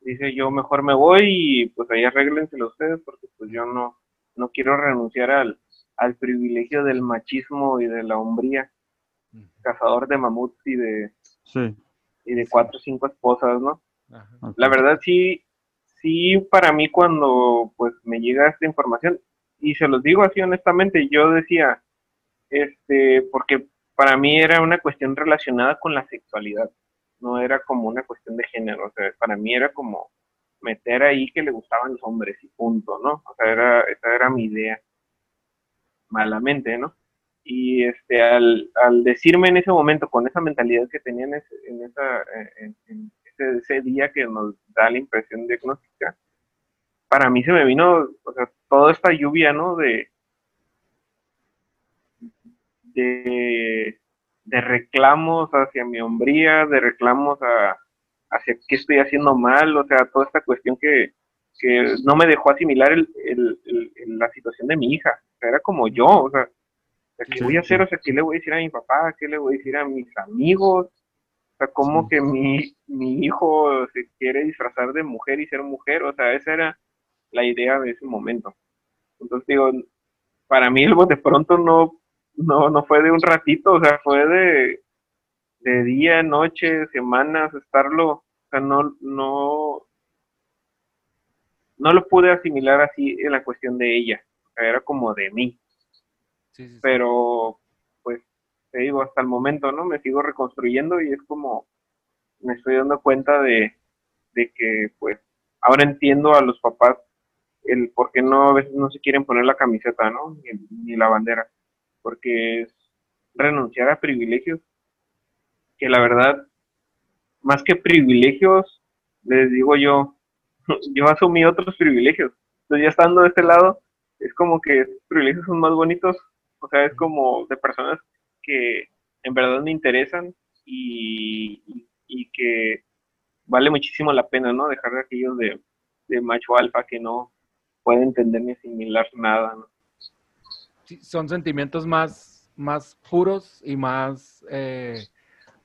Dice yo mejor me voy y pues ahí arréglenselo ustedes porque pues yo no, no quiero renunciar al, al privilegio del machismo y de la hombría, cazador de mamuts y de, y de cuatro o cinco esposas, ¿no? La verdad sí, sí para mí cuando pues me llega esta información, y se los digo así honestamente, yo decía, este, porque para mí era una cuestión relacionada con la sexualidad no era como una cuestión de género, o sea, para mí era como meter ahí que le gustaban los hombres y punto, ¿no? O sea, era, esa era mi idea, malamente, ¿no? Y este, al, al decirme en ese momento, con esa mentalidad que tenía en ese, en esa, en, ese, día que nos da la impresión diagnóstica, para mí se me vino, o sea, toda esta lluvia, ¿no? De, de de reclamos hacia mi hombría, de reclamos a, hacia qué estoy haciendo mal, o sea, toda esta cuestión que, no me dejó asimilar el, la situación de mi hija. O sea, era como yo, o sea, ¿qué voy a hacer? O sea, ¿qué le voy a decir a mi papá? ¿Qué le voy a decir a mis amigos? O sea, ¿cómo que mi, mi hijo se quiere disfrazar de mujer y ser mujer? O sea, esa era la idea de ese momento. Entonces digo, para mí de pronto no no, no fue de un ratito, o sea, fue de, de día, noche, semanas, estarlo, o sea, no, no, no lo pude asimilar así en la cuestión de ella, o sea, era como de mí. Pero, pues, te digo, hasta el momento, ¿no? Me sigo reconstruyendo y es como, me estoy dando cuenta de, de que, pues, ahora entiendo a los papás el por qué no a veces no se quieren poner la camiseta, ¿no? ni la bandera porque es renunciar a privilegios, que la verdad, más que privilegios, les digo yo, yo asumí otros privilegios. Entonces ya estando de este lado, es como que estos privilegios son más bonitos, o sea, es como de personas que en verdad me interesan y, que vale muchísimo la pena, ¿no? Dejar a aquellos de, de macho alfa que no pueden entender ni asimilar nada, ¿no? Son sentimientos más, más puros y más, eh,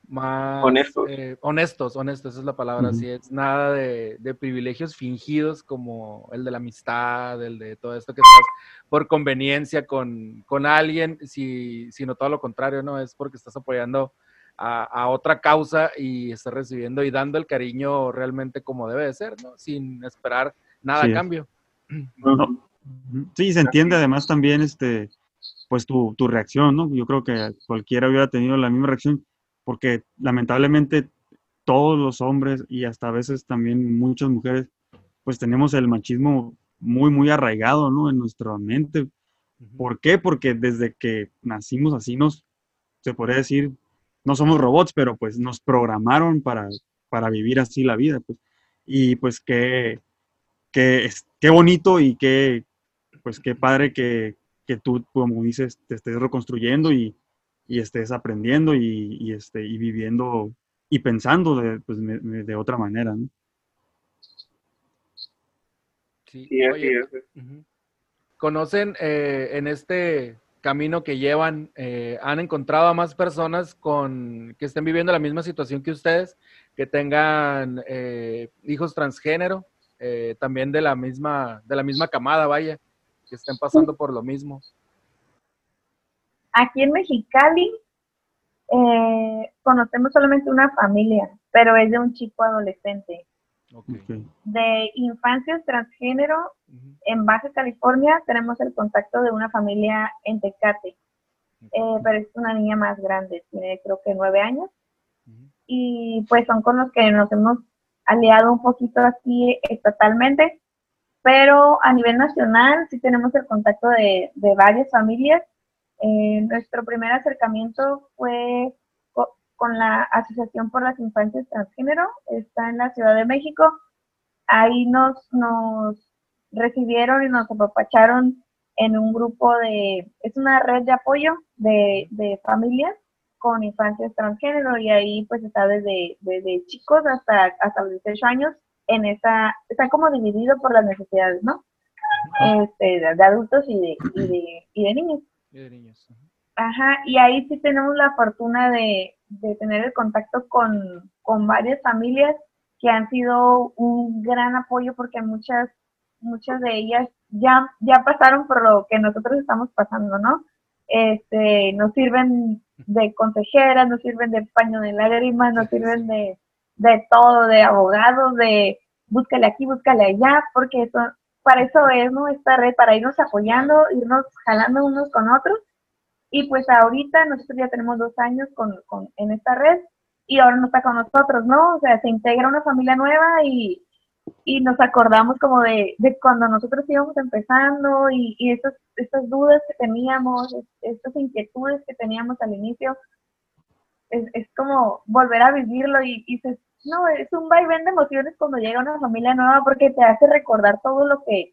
más honestos. Eh, honestos, honestos, esa es la palabra, así es nada de, privilegios fingidos como el de la amistad, el de todo esto que estás por conveniencia con, alguien, si, sino todo lo contrario, ¿no? Es porque estás apoyando a, otra causa y estás recibiendo y dando el cariño realmente como debe de ser, ¿no? Sin esperar nada a cambio. Sí, se entiende además también este, pues tu, tu, reacción, ¿no? Yo creo que cualquiera hubiera tenido la misma reacción, porque lamentablemente todos los hombres y hasta a veces también muchas mujeres, pues tenemos el machismo muy, muy arraigado, ¿no? En nuestra mente. ¿Por qué? Porque desde que nacimos así nos, se podría decir, no somos robots, pero pues nos programaron para, para vivir así la vida, pues. Y pues qué, qué, qué bonito y qué, pues qué padre que, que tú, como dices, te estés reconstruyendo y, estés aprendiendo y, este, y viviendo y pensando de, pues, de otra manera, ¿no? Sí, ¿Conocen eh, en este camino que llevan, eh, han encontrado a más personas con, que estén viviendo la misma situación que ustedes, que tengan eh, hijos transgénero, también de la misma, de la misma camada, vaya? Que estén pasando por lo mismo? Aquí en Mexicali eh, conocemos solamente una familia, pero es de un chico adolescente. De infancias transgénero, en Baja California tenemos el contacto de una familia en Tecate, eh, pero es una niña más grande, tiene creo que nueve años. Y pues son con los que nos hemos aliado un poquito aquí estatalmente pero a nivel nacional sí tenemos el contacto de, varias familias. Eh, nuestro primer acercamiento fue con la Asociación por las Infancias Transgénero, está en la Ciudad de México. Ahí nos, nos recibieron y nos apapacharon en un grupo de, es una red de apoyo de, de familias con infancias transgénero y ahí pues está desde, desde chicos hasta, hasta los 18 años en esa, está como dividido por las necesidades, ¿no? Este, de, adultos y de, y de, y de niños. Y de niños. Ajá, y ahí sí tenemos la fortuna de, de tener el contacto con, con varias familias que han sido un gran apoyo porque muchas, muchas de ellas ya, ya pasaron por lo que nosotros estamos pasando, ¿no? Este, nos sirven de consejeras, nos sirven de paño de lágrimas, nos sirven de, de todo, de abogados, de búscale aquí, búscale allá, porque eso, para eso es, ¿no? Esta red, para irnos apoyando, irnos jalando unos con otros. Y pues ahorita nosotros ya tenemos dos años con, con, en esta red y ahora no está con nosotros, ¿no? O sea, se integra una familia nueva y, y nos acordamos como de, de cuando nosotros íbamos empezando y, y estas dudas que teníamos, estas inquietudes que teníamos al inicio, es, es como volver a vivirlo y, y se, no, es un vaivén de emociones cuando llega una familia nueva porque te hace recordar todo lo que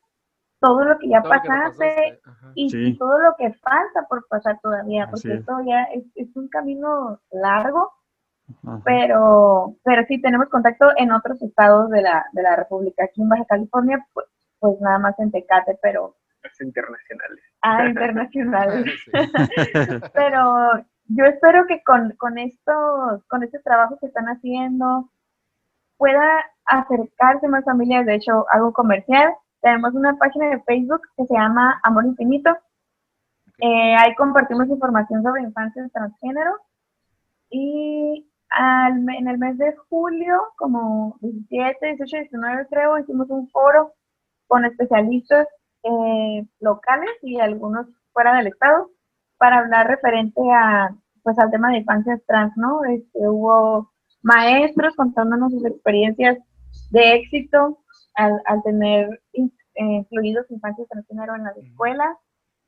todo lo que ya pasaste, y, todo lo que falta por pasar todavía, porque esto ya es, es un camino largo pero, pero sí tenemos contacto en otros estados de la, de la República. Aquí en Baja California, pues, pues nada más en Tecate, pero... Es internacionales. Ah, internacionales. pero yo espero que con, con, estos, con este trabajo que están haciendo pueda acercarse más familias. De hecho, algo comercial. Tenemos una página de Facebook que se llama Amor Infinito. Eh, ahí compartimos información sobre infancia transgénero. Y en el mes de julio, como 17, 18, 19 creo, hicimos un foro con especialistas eh, locales y algunos fuera del estado para hablar referente a pues al tema de infancias trans, ¿no? Este, hubo maestros contándonos sus experiencias de éxito al, al tener eh, incluidos infancias transgénero en las escuelas.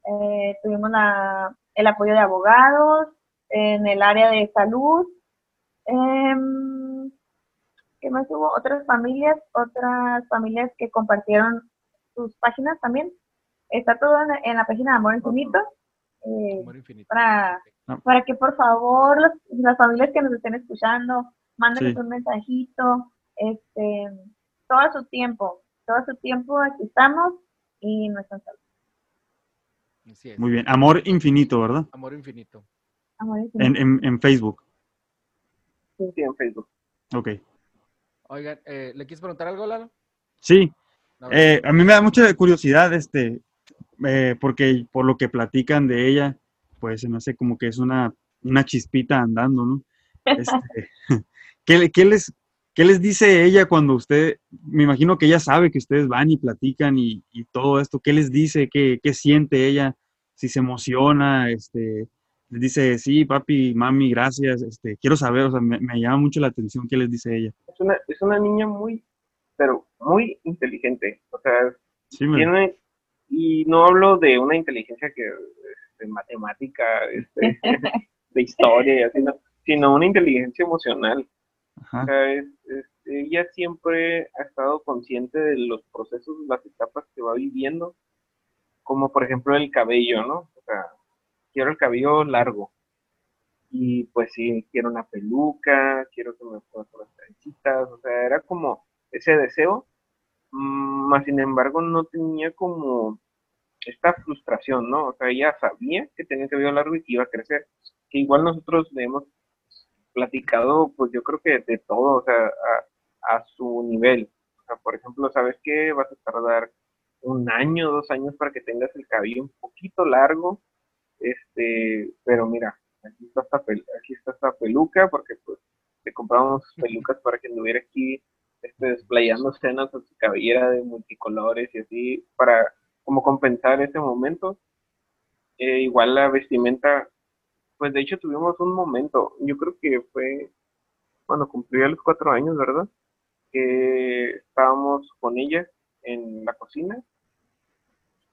Eh, tuvimos la, el apoyo de abogados en el área de salud, Eh, ¿Qué más hubo? Otras familias, otras familias que compartieron sus páginas también. Está todo en, la página de Amor Infinito. Eh, Amor Infinito. Para, para que por favor las familias que nos estén escuchando, mándenos un mensajito, este, todo su tiempo, todo su tiempo aquí estamos y no están solos. Muy bien, Amor Infinito, ¿verdad? Amor Infinito. Amor Infinito. En, en, en Facebook. Sí, en Facebook. Ok. Oigan, eh, ¿le quieres preguntar algo, Lalo? Sí. Eh, a mí me da mucha curiosidad, este, eh, porque por lo que platican de ella, pues se me hace como que es una, una chispita andando, ¿no? Este, ¿qué, qué, les, ¿Qué les dice ella cuando usted, me imagino que ella sabe que ustedes van y platican y, y todo esto, ¿qué les dice? ¿Qué, ¿Qué, siente ella? Si se emociona, este, les dice, sí, papi, mami, gracias, este, quiero saber, o sea, me, llama mucho la atención qué les dice ella. Es una, es una niña muy, pero muy inteligente, o sea, tiene, y no hablo de una inteligencia que, de matemática, este, de historia así, sino una inteligencia emocional. O sea, es, ella siempre ha estado consciente de los procesos, las etapas que va viviendo, como por ejemplo el cabello, ¿no? O sea, quiero el cabello largo. Y pues sí, quiero una peluca, quiero que me ponga las trencitas, o sea, era como ese deseo, mm, más sin embargo no tenía como esta frustración, ¿no? O sea, ella sabía que tenía el cabello largo y que iba a crecer. Que igual nosotros le hemos platicado, pues yo creo que de todo, o sea, a, a su nivel. O sea, por ejemplo, ¿sabes qué? Vas a tardar un año, dos años para que tengas el cabello un poquito largo este, pero mira, aquí está esta, aquí está esta peluca, porque pues le compramos pelucas para que anduviera aquí este, desplayándose en su cabellera de multicolores y así, para como compensar ese momento. Eh, igual la vestimenta, pues de hecho tuvimos un momento, yo creo que fue cuando cumplió los cuatro años, ¿verdad? Que estábamos con ella en la cocina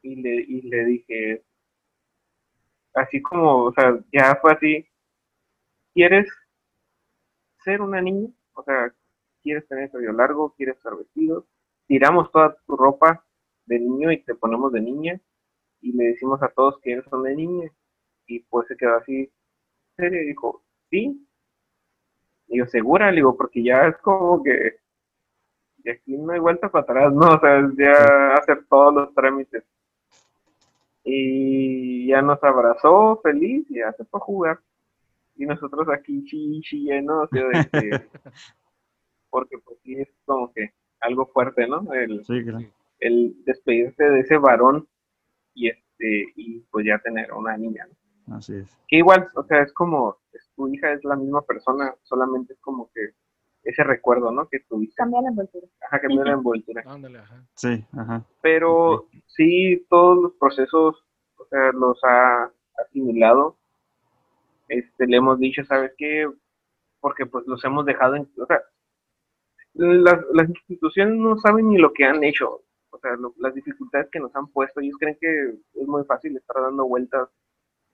y le, y le dije, así como, o sea, ya fue así, ¿quieres ser una niña, o sea, quieres tener el cabello largo, quieres estar vestido, tiramos toda tu ropa de niño y te ponemos de niña y le decimos a todos que eres una niña y pues se quedó así serio y dijo, sí. Y yo, segura, le digo, porque ya es como que y aquí no hay vuelta para atrás, ¿no? O sea, ya hacer todos los trámites. Y ya nos abrazó feliz y ya se fue a jugar. Y nosotros aquí chilleno, o sea, porque pues sí es como que algo fuerte, ¿no? El, el despedirse de ese varón y este y pues ya tener una niña, ¿no? Así es. Que igual, o sea, es como, tu hija es la misma persona, solamente es como que ese recuerdo, ¿no? Que tuviste. Cambia la envoltura. Ajá, cambia la envoltura. Ándale, ajá. Sí, ajá. Pero sí, todos los procesos, o sea, los ha asimilado. Este, le hemos dicho, ¿sabes qué? Porque pues los hemos dejado en, o sea, las, las instituciones no saben ni lo que han hecho, o sea, las dificultades que nos han puesto, ellos creen que es muy fácil estar dando vueltas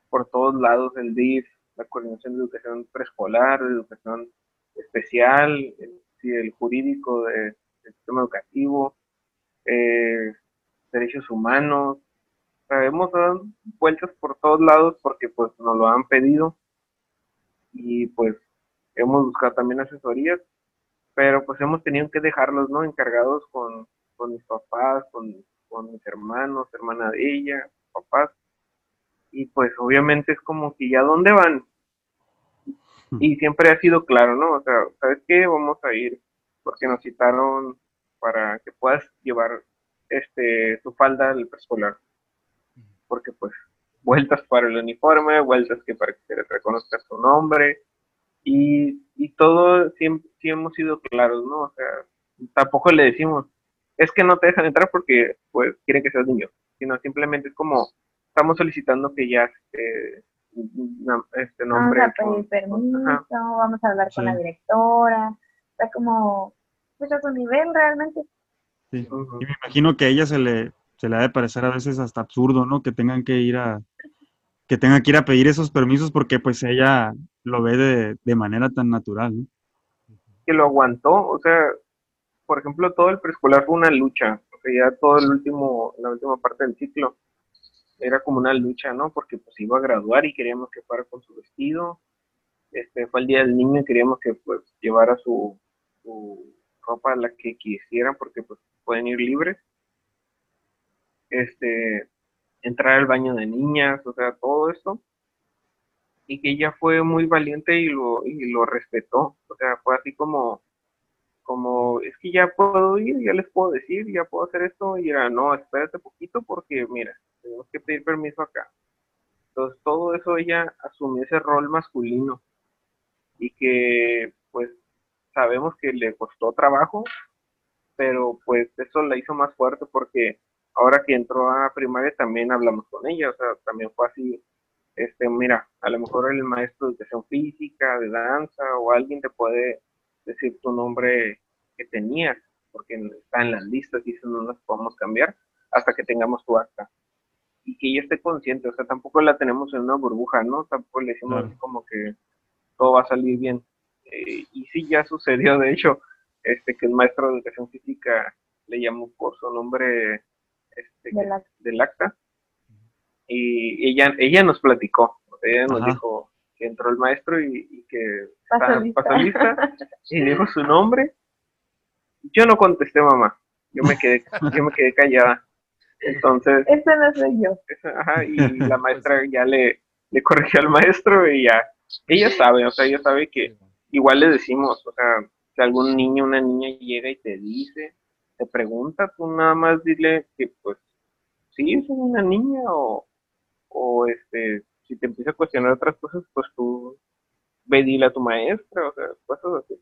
por todos lados, el DIF, la coordinación de educación preescolar, de educación especial, el, el jurídico del sistema educativo, eh, derechos humanos. hemos dado vueltas por todos lados porque pues nos lo han pedido y pues hemos buscado también asesorías, pero pues hemos tenido que dejarlos, ¿no? Encargados con, con mis papás, con, con mis hermanos, hermana de ella, papás. Y pues obviamente es como que ya dónde van, y siempre ha sido claro, ¿no? O sea, ¿sabes qué? Vamos a ir porque nos citaron para que puedas llevar este tu falda al preescolar. Porque pues vueltas para el uniforme, vueltas que para que se le reconozca su nombre y, y todo siempre sí hemos sido claros, ¿no? O sea, tampoco le decimos, es que no te dejan entrar porque pues quieren que seas niño, sino simplemente es como estamos solicitando que ya este, este nombre. Vamos a pedir permiso, vamos a hablar con la directora, está como, pues a su nivel realmente. Sí. Y me imagino que a ella se le, se le ha de parecer a veces hasta absurdo, ¿no? Que tengan que ir a, que tengan que ir a pedir esos permisos porque pues ella lo ve de, de manera tan natural, ¿no? Que lo aguantó, o sea, por ejemplo, todo el preescolar fue una lucha, sea, ya todo el último, la última parte del ciclo, era como una lucha, ¿no? Porque pues iba a graduar y queríamos que fuera con su vestido. Este fue el día del niño y queríamos que pues llevara su, su ropa la que quisieran porque pues pueden ir libres. Este entrar al baño de niñas, o sea, todo esto. Y que ella fue muy valiente y lo, y lo respetó. O sea, fue así como, como, es que ya puedo ir, ya les puedo decir, ya puedo hacer esto. Y era, no, espérate poquito porque, mira, tenemos que pedir permiso acá. Entonces, todo eso ella asumió ese rol masculino y que, pues, sabemos que le costó trabajo, pero pues eso la hizo más fuerte porque ahora que entró a primaria también hablamos con ella, o sea, también fue así, este, mira, a lo mejor el maestro de educación física, de danza o alguien te puede decir tu nombre que tenías, porque está en las listas y eso no las podemos cambiar hasta que tengamos tu acta y que ella esté consciente, o sea, tampoco la tenemos en una burbuja, ¿no? Tampoco le decimos como que todo va a salir bien. Eh, y sí, ya sucedió, de hecho, este que el maestro de educación física le llamó por su nombre este, del, acta. Y ella, ella nos platicó, ella nos dijo que entró el maestro y, que pasó lista. y dijo su nombre. Yo no contesté, mamá. Yo me quedé, yo me quedé callada. Entonces. Ese no soy yo. ajá, y la maestra ya le, le corrigió al maestro y ya. Ella sabe, o sea, ella sabe que igual le decimos, o sea, si algún niño o una niña llega y te dice, te pregunta, tú nada más dile que, pues, sí, es una niña o, o este, si te empieza a cuestionar otras cosas, pues tú ve dile a tu maestra, o sea, cosas así.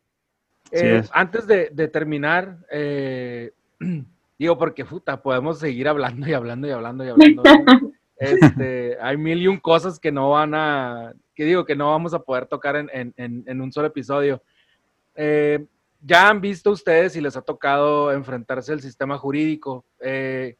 Eh, antes de, de terminar, eh, Digo, porque puta, podemos seguir hablando y hablando y hablando y hablando. este, hay mil y un cosas que no van a, que digo, que no vamos a poder tocar en, un solo episodio. Eh, ya han visto ustedes y les ha tocado enfrentarse al sistema jurídico. Eh,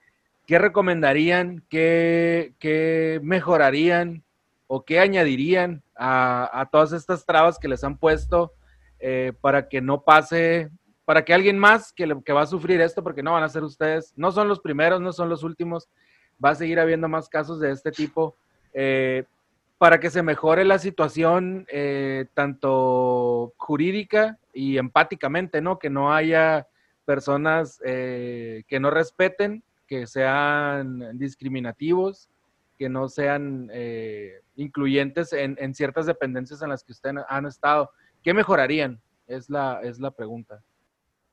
¿Qué recomendarían? ¿Qué, mejorarían? ¿O qué añadirían a, todas estas trabas que les han puesto eh, para que no pase, para que alguien más que, que va a sufrir esto, porque no van a ser ustedes, no son los primeros, no son los últimos, va a seguir habiendo más casos de este tipo, eh, para que se mejore la situación eh, tanto jurídica y empáticamente, ¿no? Que no haya personas que no respeten, que sean discriminativos, que no sean incluyentes en, en, ciertas dependencias en las que ustedes han estado. ¿Qué mejorarían? Es la, es la pregunta.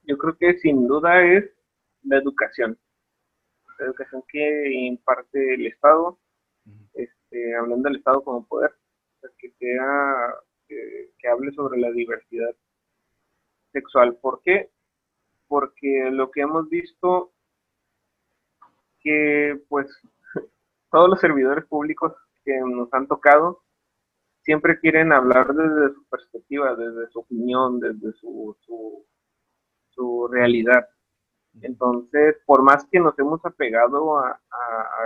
Yo creo que sin duda es la educación. La educación que imparte el Estado, este, hablando del Estado como poder, que sea, que, hable sobre la diversidad sexual. ¿Por qué? Porque lo que hemos visto que pues todos los servidores públicos que nos han tocado siempre quieren hablar desde su perspectiva, desde su opinión, desde su, su, realidad. Entonces, por más que nos hemos apegado a,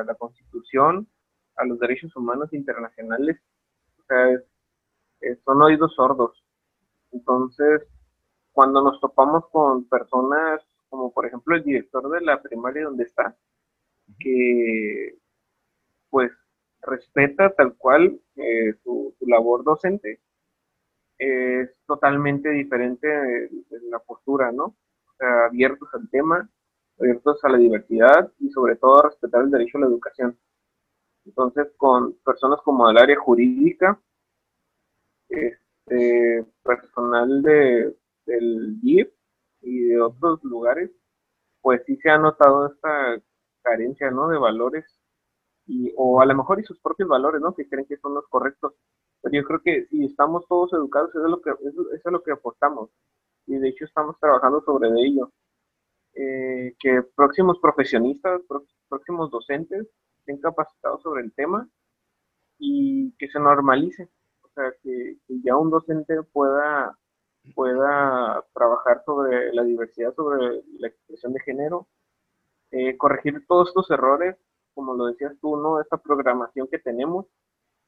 la Constitución, a los derechos humanos internacionales, o sea, son oídos sordos. Entonces, cuando nos topamos con personas como por ejemplo el director de la primaria donde está, que pues respeta tal cual eh, su, labor docente, es totalmente diferente la postura, ¿no? O sea, abiertos al tema, abiertos a la diversidad y sobre todo a respetar el derecho a la educación. Entonces, con personas como el área jurídica, este, personal de, del GIF y de otros lugares, pues sí se ha notado esta carencia, ¿no? De valores y, o a lo mejor y sus propios valores, ¿no? Que creen que son los correctos. Pero yo creo que si estamos todos educados, eso es lo que, eso, es lo que aportamos. Y de hecho estamos trabajando sobre ello. Eh, que próximos profesionistas, próximos docentes estén capacitados sobre el tema y que se normalice. O sea, que, ya un docente pueda, pueda trabajar sobre la diversidad, sobre la expresión de género, eh, corregir todos estos errores como lo decías tú, ¿no? Esta programación que tenemos,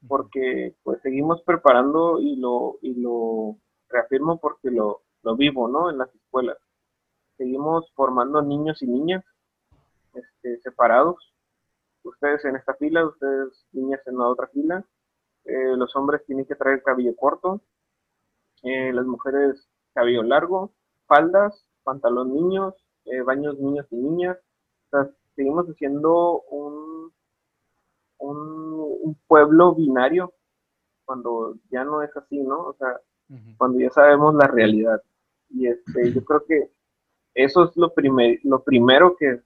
porque pues seguimos preparando y lo, y lo reafirmo porque lo, lo vivo, ¿no? En las escuelas. Seguimos formando niños y niñas este, separados. Ustedes en esta fila, ustedes niñas en la otra fila. Eh, los hombres tienen que traer cabello corto, eh, las mujeres cabello largo, faldas, pantalón niños, eh, baños niños y niñas. O seguimos siendo un, un, pueblo binario cuando ya no es así, ¿no? O sea, cuando ya sabemos la realidad. Y este, yo creo que eso es lo, primer, lo primero que,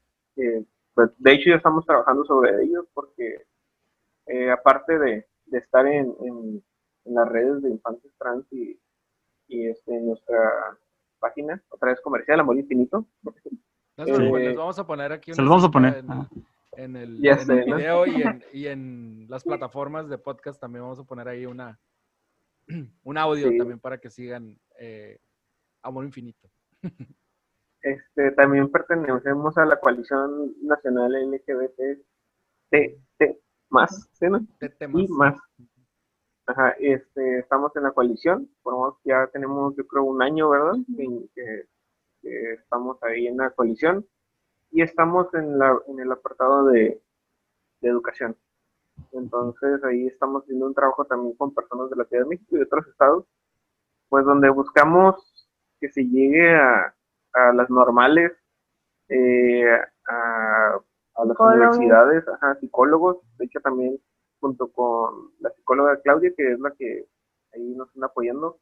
pues, de hecho ya estamos trabajando sobre ello, porque eh, aparte de, estar en, en, las redes de infantes trans y, y este, en nuestra página, otra vez comercial, Amor Infinito, les vamos a poner aquí. Se los vamos a poner. En, el, video y en, y en, las plataformas de podcast también vamos a poner ahí una un audio también para que sigan eh, Amor Infinito. Este, también pertenecemos a la coalición nacional LGBT T, más, ¿sí, no? Y más. Ajá, este, estamos en la coalición, ya tenemos yo creo un año, ¿verdad? que estamos ahí en la coalición y estamos en, la, en el apartado de, educación. Entonces ahí estamos haciendo un trabajo también con personas de la Ciudad de México y de otros estados, pues donde buscamos que se llegue a, a las normales, eh, a, a, las universidades, a psicólogos, de hecho también junto con la psicóloga Claudia, que es la que ahí nos está apoyando,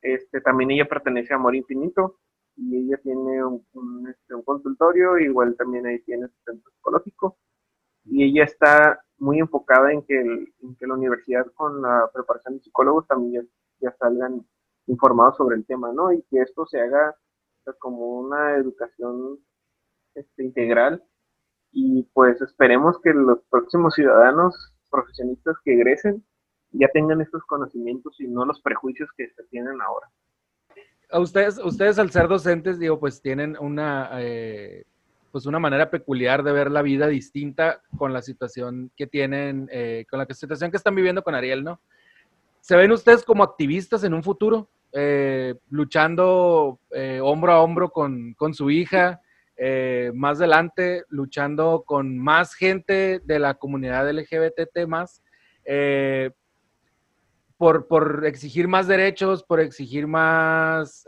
este, también ella pertenece a Amor Infinito, y ella tiene un, este, un, consultorio, igual también ahí tiene su centro psicológico, y ella está muy enfocada en que, en la universidad con la preparación de psicólogos también ya, salgan informados sobre el tema, ¿no? Y que esto se haga como una educación este, integral. Y pues esperemos que los próximos ciudadanos profesionistas que egresen ya tengan estos conocimientos y no los prejuicios que se tienen ahora ustedes, ustedes al ser docentes, digo, pues tienen una, eh, pues una manera peculiar de ver la vida distinta con la situación que tienen, eh, con la situación que están viviendo con Ariel, ¿no? ¿Se ven ustedes como activistas en un futuro? eh, luchando eh, hombro a hombro con, su hija, más adelante luchando con más gente de la comunidad LGBT más, por, por, exigir más derechos, por exigir más,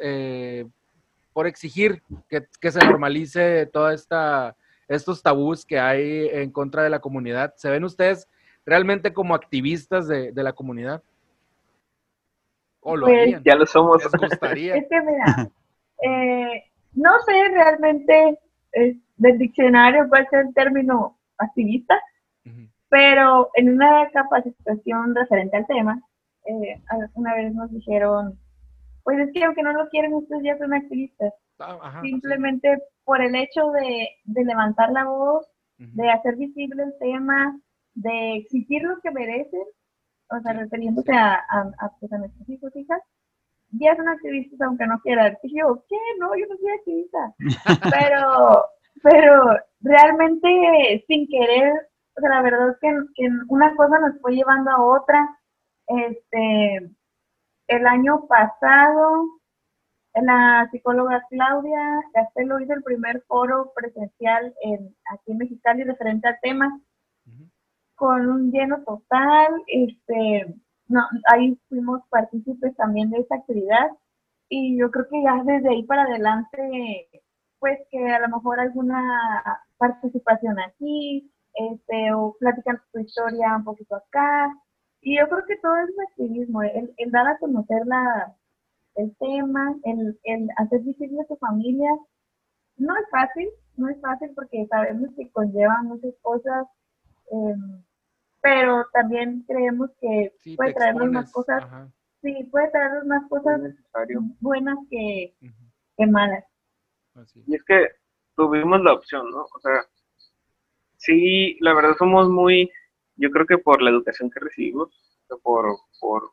por exigir que, que, se normalice toda esta estos tabús que hay en contra de la comunidad. ¿Se ven ustedes realmente como activistas de, la comunidad? ¿O lo pues, Ya lo somos. gustaría? Es que mira, eh, no sé realmente del diccionario cuál es el término activista, pero en una capacitación referente al tema, eh, una vez nos dijeron, pues es que aunque no lo quieren, ustedes ya son activistas. Ah, Simplemente por el hecho de, levantar la voz, de hacer visible el tema, de exigir lo que merecen, o sea, refiriéndose a, a, pues, a, nuestros hijos hijas, ya son activistas aunque no quieran. Y yo, ¿qué? No, yo no soy activista. pero, pero realmente sin querer, o sea, la verdad es que, que, una cosa nos fue llevando a otra. Este, el año pasado la psicóloga Claudia Castelo hizo el primer foro presencial en, aquí en Mexicali referente al tema, con un lleno total. Este, no, ahí fuimos partícipes también de esa actividad y yo creo que ya desde ahí para adelante, pues que a lo mejor alguna participación aquí, este, o platican tu historia un poquito acá. Y yo creo que todo es un activismo, el, el dar a conocer la, el tema, el, el hacer visible a tu familia, no es fácil, no es fácil porque sabemos que conlleva muchas cosas, em, pero también creemos que puede traernos más cosas, sí, puede traernos más cosas buenas que, malas. Y es que tuvimos la opción, ¿no? O sea, sí, la verdad somos muy, yo creo que por la educación que recibimos, por, por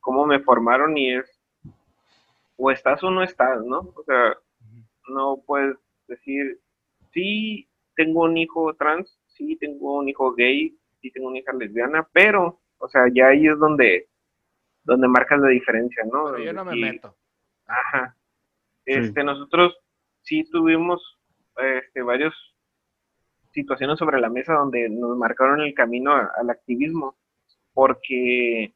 cómo me formaron y es o estás o no estás, ¿no? O sea, no puedes decir, sí, tengo un hijo trans, sí, tengo un hijo gay, sí, tengo una hija lesbiana, pero, o sea, ya ahí es donde, donde marcas la diferencia, ¿no? Pero yo no me meto. Ajá. Este, nosotros sí tuvimos este, varias situaciones sobre la mesa donde nos marcaron el camino al activismo, porque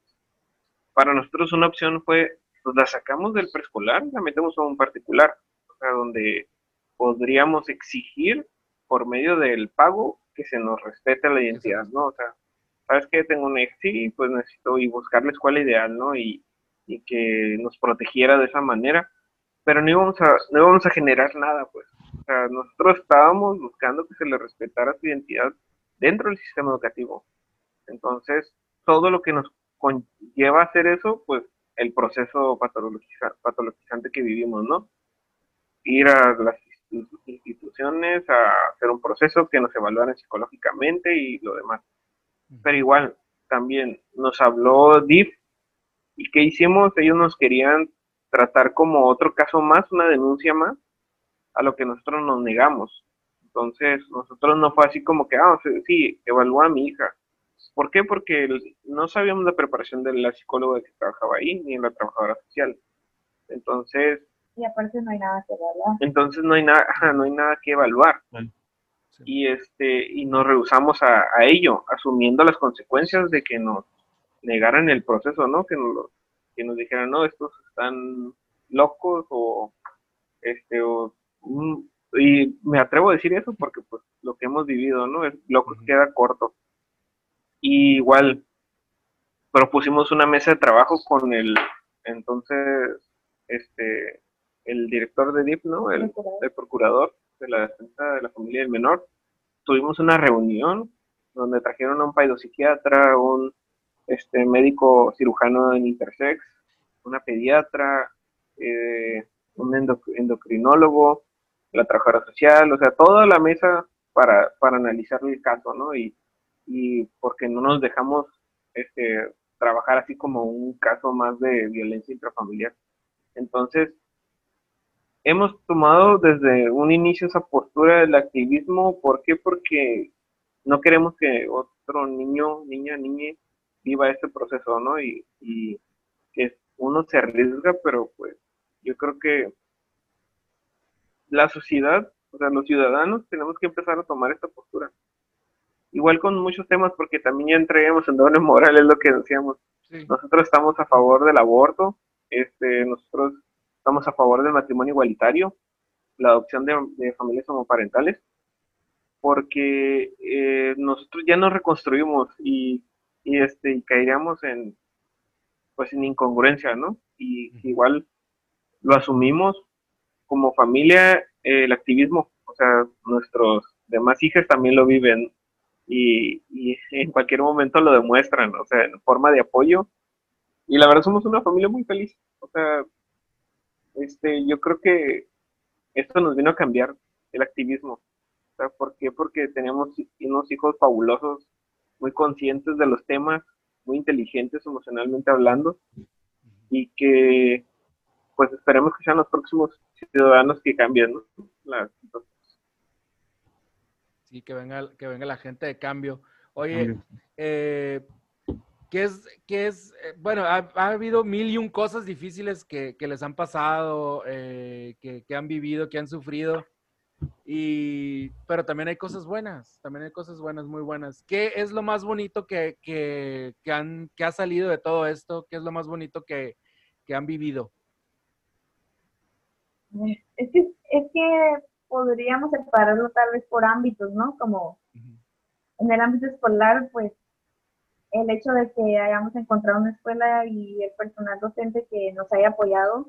para nosotros una opción fue pues la sacamos del preescolar la metemos a un particular, o sea, donde podríamos exigir por medio del pago que se nos respete la identidad, ¿no? O sea, ¿sabes qué? Tengo un ex, sí, pues necesito y buscar la escuela ideal, ¿no? Y, y que nos protegiera de esa manera, pero no íbamos a, no íbamos a generar nada, pues. O sea, nosotros estábamos buscando que se le respetara su identidad dentro del sistema educativo. Entonces, todo lo que nos conlleva hacer eso, pues el proceso patologizante que vivimos, ¿no? Ir a las instituciones a hacer un proceso que nos evaluaran psicológicamente y lo demás. Pero igual, también nos habló DIF y ¿qué hicimos? Ellos nos querían tratar como otro caso más, una denuncia más, a lo que nosotros nos negamos. Entonces, nosotros no fue así como que, ah, sí, evalúa a mi hija. ¿Por qué? Porque no sabíamos la preparación de la psicóloga que trabajaba ahí, ni la trabajadora social. Entonces... Y aparte no hay nada que evaluar. Entonces no hay nada, no hay nada que evaluar. Y este, y nos rehusamos a, ello, asumiendo las consecuencias de que nos negaran el proceso, ¿no? Que nos, que nos dijeran, no, estos están locos o este o y me atrevo a decir eso porque pues lo que hemos vivido, ¿no? Es locos queda corto igual propusimos una mesa de trabajo con el entonces este el director de DIP, ¿no? El, procurador de la defensa de la familia del menor. Tuvimos una reunión donde trajeron a un paidopsiquiatra, un este, médico cirujano en intersex, una pediatra, eh, un endocrinólogo, la trabajadora social, o sea, toda la mesa para, para analizar el caso, ¿no? Y y porque no nos dejamos este, trabajar así como un caso más de violencia intrafamiliar. Entonces, hemos tomado desde un inicio esa postura del activismo. ¿Por qué? Porque no queremos que otro niño, niña, niña viva este proceso, ¿no? Y, y que uno se arriesga, pero pues yo creo que la sociedad, o sea, los ciudadanos tenemos que empezar a tomar esta postura. Igual con muchos temas, porque también ya entremos en doble moral, es lo que decíamos. Nosotros estamos a favor del aborto, este, nosotros estamos a favor del matrimonio igualitario, la adopción de, familias homoparentales, porque eh, nosotros ya nos reconstruimos y, y, este, y caeríamos en, pues, en incongruencia, ¿no? Y igual lo asumimos como familia, eh, el activismo, o sea, nuestros demás hijas también lo viven y, y, en cualquier momento lo demuestran, o sea, en forma de apoyo. Y la verdad somos una familia muy feliz, o sea, este, yo creo que esto nos vino a cambiar el activismo. ¿Por qué? Porque tenemos unos hijos fabulosos, muy conscientes de los temas, muy inteligentes emocionalmente hablando, y que pues esperemos que sean los próximos ciudadanos que cambien la Sí, que venga, que venga la gente de cambio. Oye, eh, ¿qué es, qué es? Eh, bueno, ha, habido mil y un cosas difíciles que, les han pasado, eh, que, han vivido, que han sufrido. Y, pero también hay cosas buenas, también hay cosas buenas, muy buenas. ¿Qué es lo más bonito que, que, han, que ha salido de todo esto? ¿Qué es lo más bonito que, han vivido? Es que, es que podríamos separarlo tal vez por ámbitos, ¿no? Como en el ámbito escolar, pues el hecho de que hayamos encontrado una escuela y el personal docente que nos haya apoyado,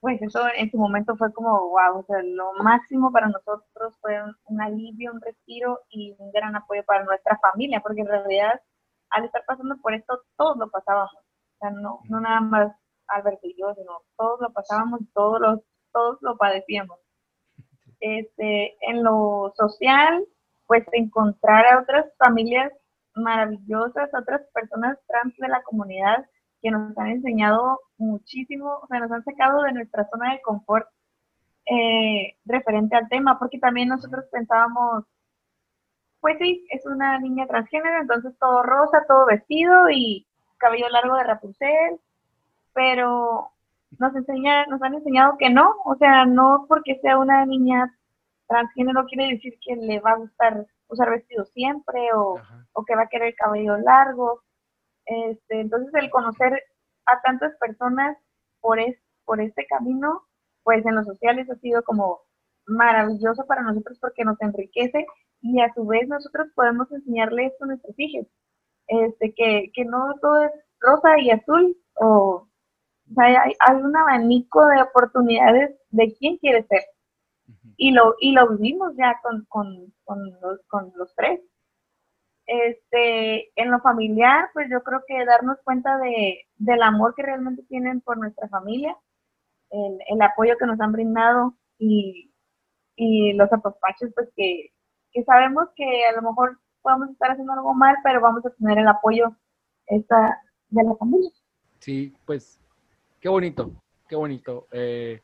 pues eso en su momento fue como, wow, o sea, lo máximo para nosotros fue un, alivio, un respiro y un gran apoyo para nuestra familia, porque en realidad al estar pasando por esto, todos lo pasábamos, o sea, no, no nada más Alberto y yo, sino todos lo pasábamos, todos, los, todos lo padecíamos. Este, en lo social, pues encontrar a otras familias maravillosas, otras personas trans de la comunidad que nos han enseñado muchísimo, o sea, nos han sacado de nuestra zona de confort eh, referente al tema, porque también nosotros pensábamos, pues sí, es una niña transgénero, entonces todo rosa, todo vestido y cabello largo de Rapunzel, pero nos enseña, nos han enseñado que no, o sea, no porque sea una niña transgénero quiere decir que le va a gustar usar vestido siempre o, que va a querer cabello largo. Este, entonces el conocer a tantas personas por, es, por este camino, pues en los sociales ha sido como maravilloso para nosotros porque nos enriquece y a su vez nosotros podemos enseñarle esto a nuestros hijos, este, que, que no todo es rosa y azul o hay, hay, un abanico de oportunidades de quién quiere ser. Y lo, y lo vivimos ya con, con, con, los, con los tres. Este, en lo familiar, pues yo creo que darnos cuenta de, del amor que realmente tienen por nuestra familia, el, el apoyo que nos han brindado y, y los apapachos, pues que, que sabemos que a lo mejor podemos estar haciendo algo mal, pero vamos a tener el apoyo esta, de la familia. Sí, pues Qué bonito, qué bonito. Eh,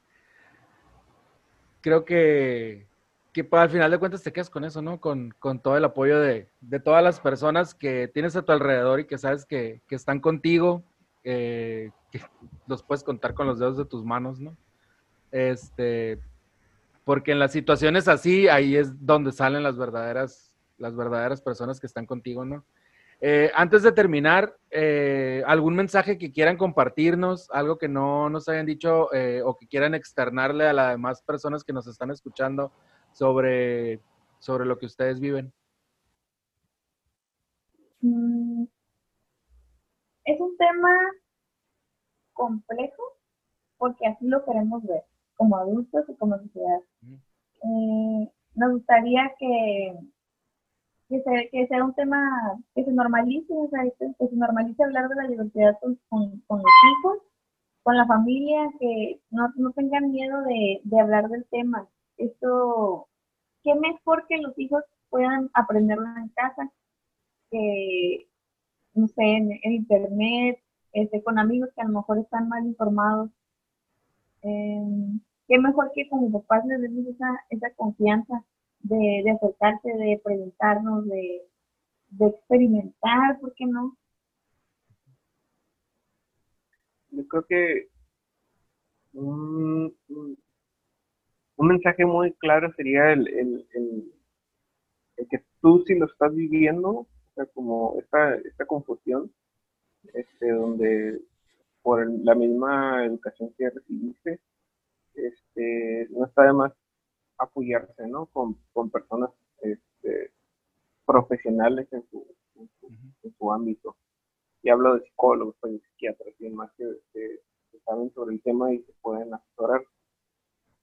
creo que, que al final de cuentas te quedas con eso, ¿no? Con, todo el apoyo de, todas las personas que tienes a tu alrededor y que sabes que, están contigo, eh, que los puedes contar con los dedos de tus manos, ¿no? Este, porque en las situaciones así, ahí es donde salen las verdaderas, las verdaderas personas que están contigo, ¿no? Eh, antes de terminar, eh, ¿algún mensaje que quieran compartirnos? ¿Algo que no nos hayan dicho eh, o que quieran externarle a las demás personas que nos están escuchando sobre, sobre lo que ustedes viven? Mm, es un tema complejo porque así lo queremos ver como adultos y como sociedad. nos gustaría que que, sea un tema que se normalice, o sea, que se normalice hablar de la diversidad con, los hijos, con la familia, que no, tengan miedo de, hablar del tema. Esto, qué mejor que los hijos puedan aprenderlo en casa, que, no sé, en, internet, este, con amigos que a lo mejor están mal informados. Em, qué mejor que como papás les demos esa, esa confianza de, de acercarse, de preguntarnos, de, experimentar, ¿por qué no? yo creo que un, un mensaje muy claro sería el, el, el, que tú si lo estás viviendo, como esta, esta confusión, este, donde por la misma educación que recibiste, este, no está de más apoyarse, ¿no? Con, con personas este, profesionales en su, en su, ámbito. Y hablo de psicólogos, de psiquiatras y demás que, que, saben sobre el tema y se pueden asesorar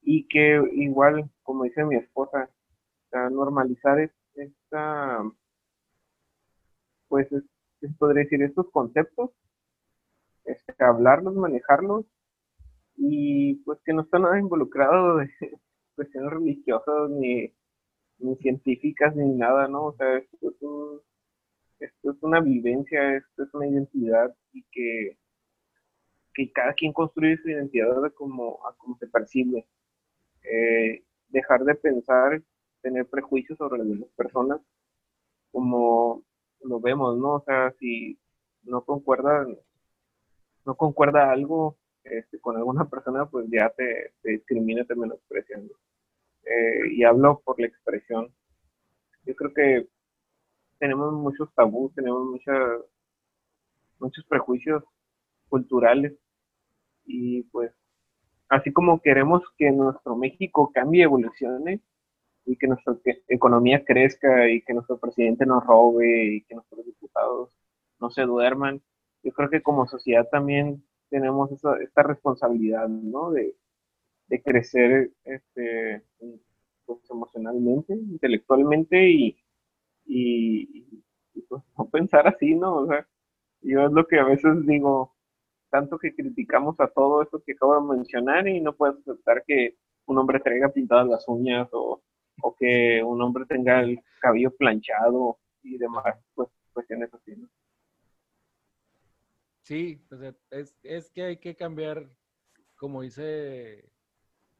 y que igual, como dice mi esposa, normalizar esta, pues, se podría decir, estos conceptos, este, hablarlos, manejarlos, y pues que no está nada involucrado de cuestiones religiosas, ni, ni científicas, ni nada, ¿no? O sea, esto es, esto es una vivencia, esto es una identidad, y que, que cada quien construye su identidad de como, a como se percibe eh, dejar de pensar, tener prejuicios sobre las personas, como lo vemos, ¿no? O sea, si no concuerda, no concuerda algo este, con alguna persona, pues ya te, discrimina, te menosprecia, eh, y hablo por la expresión. Yo creo que tenemos muchos tabús, tenemos muchas, muchos prejuicios culturales y pues así como queremos que nuestro México cambie, evolucione y que nuestra economía crezca y que nuestro presidente nos robe y que nuestros diputados no se duerman, yo creo que como sociedad también tenemos esta responsabilidad, ¿no? De, crecer este, pues, emocionalmente, intelectualmente y, y, pues, no pensar así, ¿no? O sea, yo es lo que a veces digo, tanto que criticamos a todo esto que acabo de mencionar y no puedes aceptar que un hombre traiga pintadas las uñas o, que un hombre tenga el cabello planchado y demás, pues cuestiones así, ¿no? Sí, es, es que hay que cambiar, como dice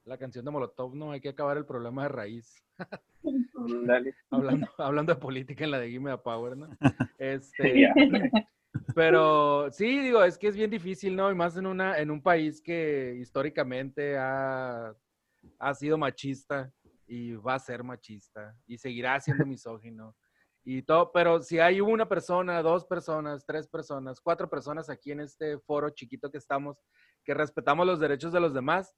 la canción de Molotov, no hay que acabar el problema de raíz. hablando, hablando de política en la de Gimme a Power, ¿no? Este, pero sí, digo, es que es bien difícil, ¿no? Y más en, una, en un país que históricamente ha, ha sido machista y va a ser machista y seguirá siendo misógino y todo, pero si hay una persona, dos personas, tres personas, cuatro personas aquí en este foro chiquito que estamos, que respetamos los derechos de los demás,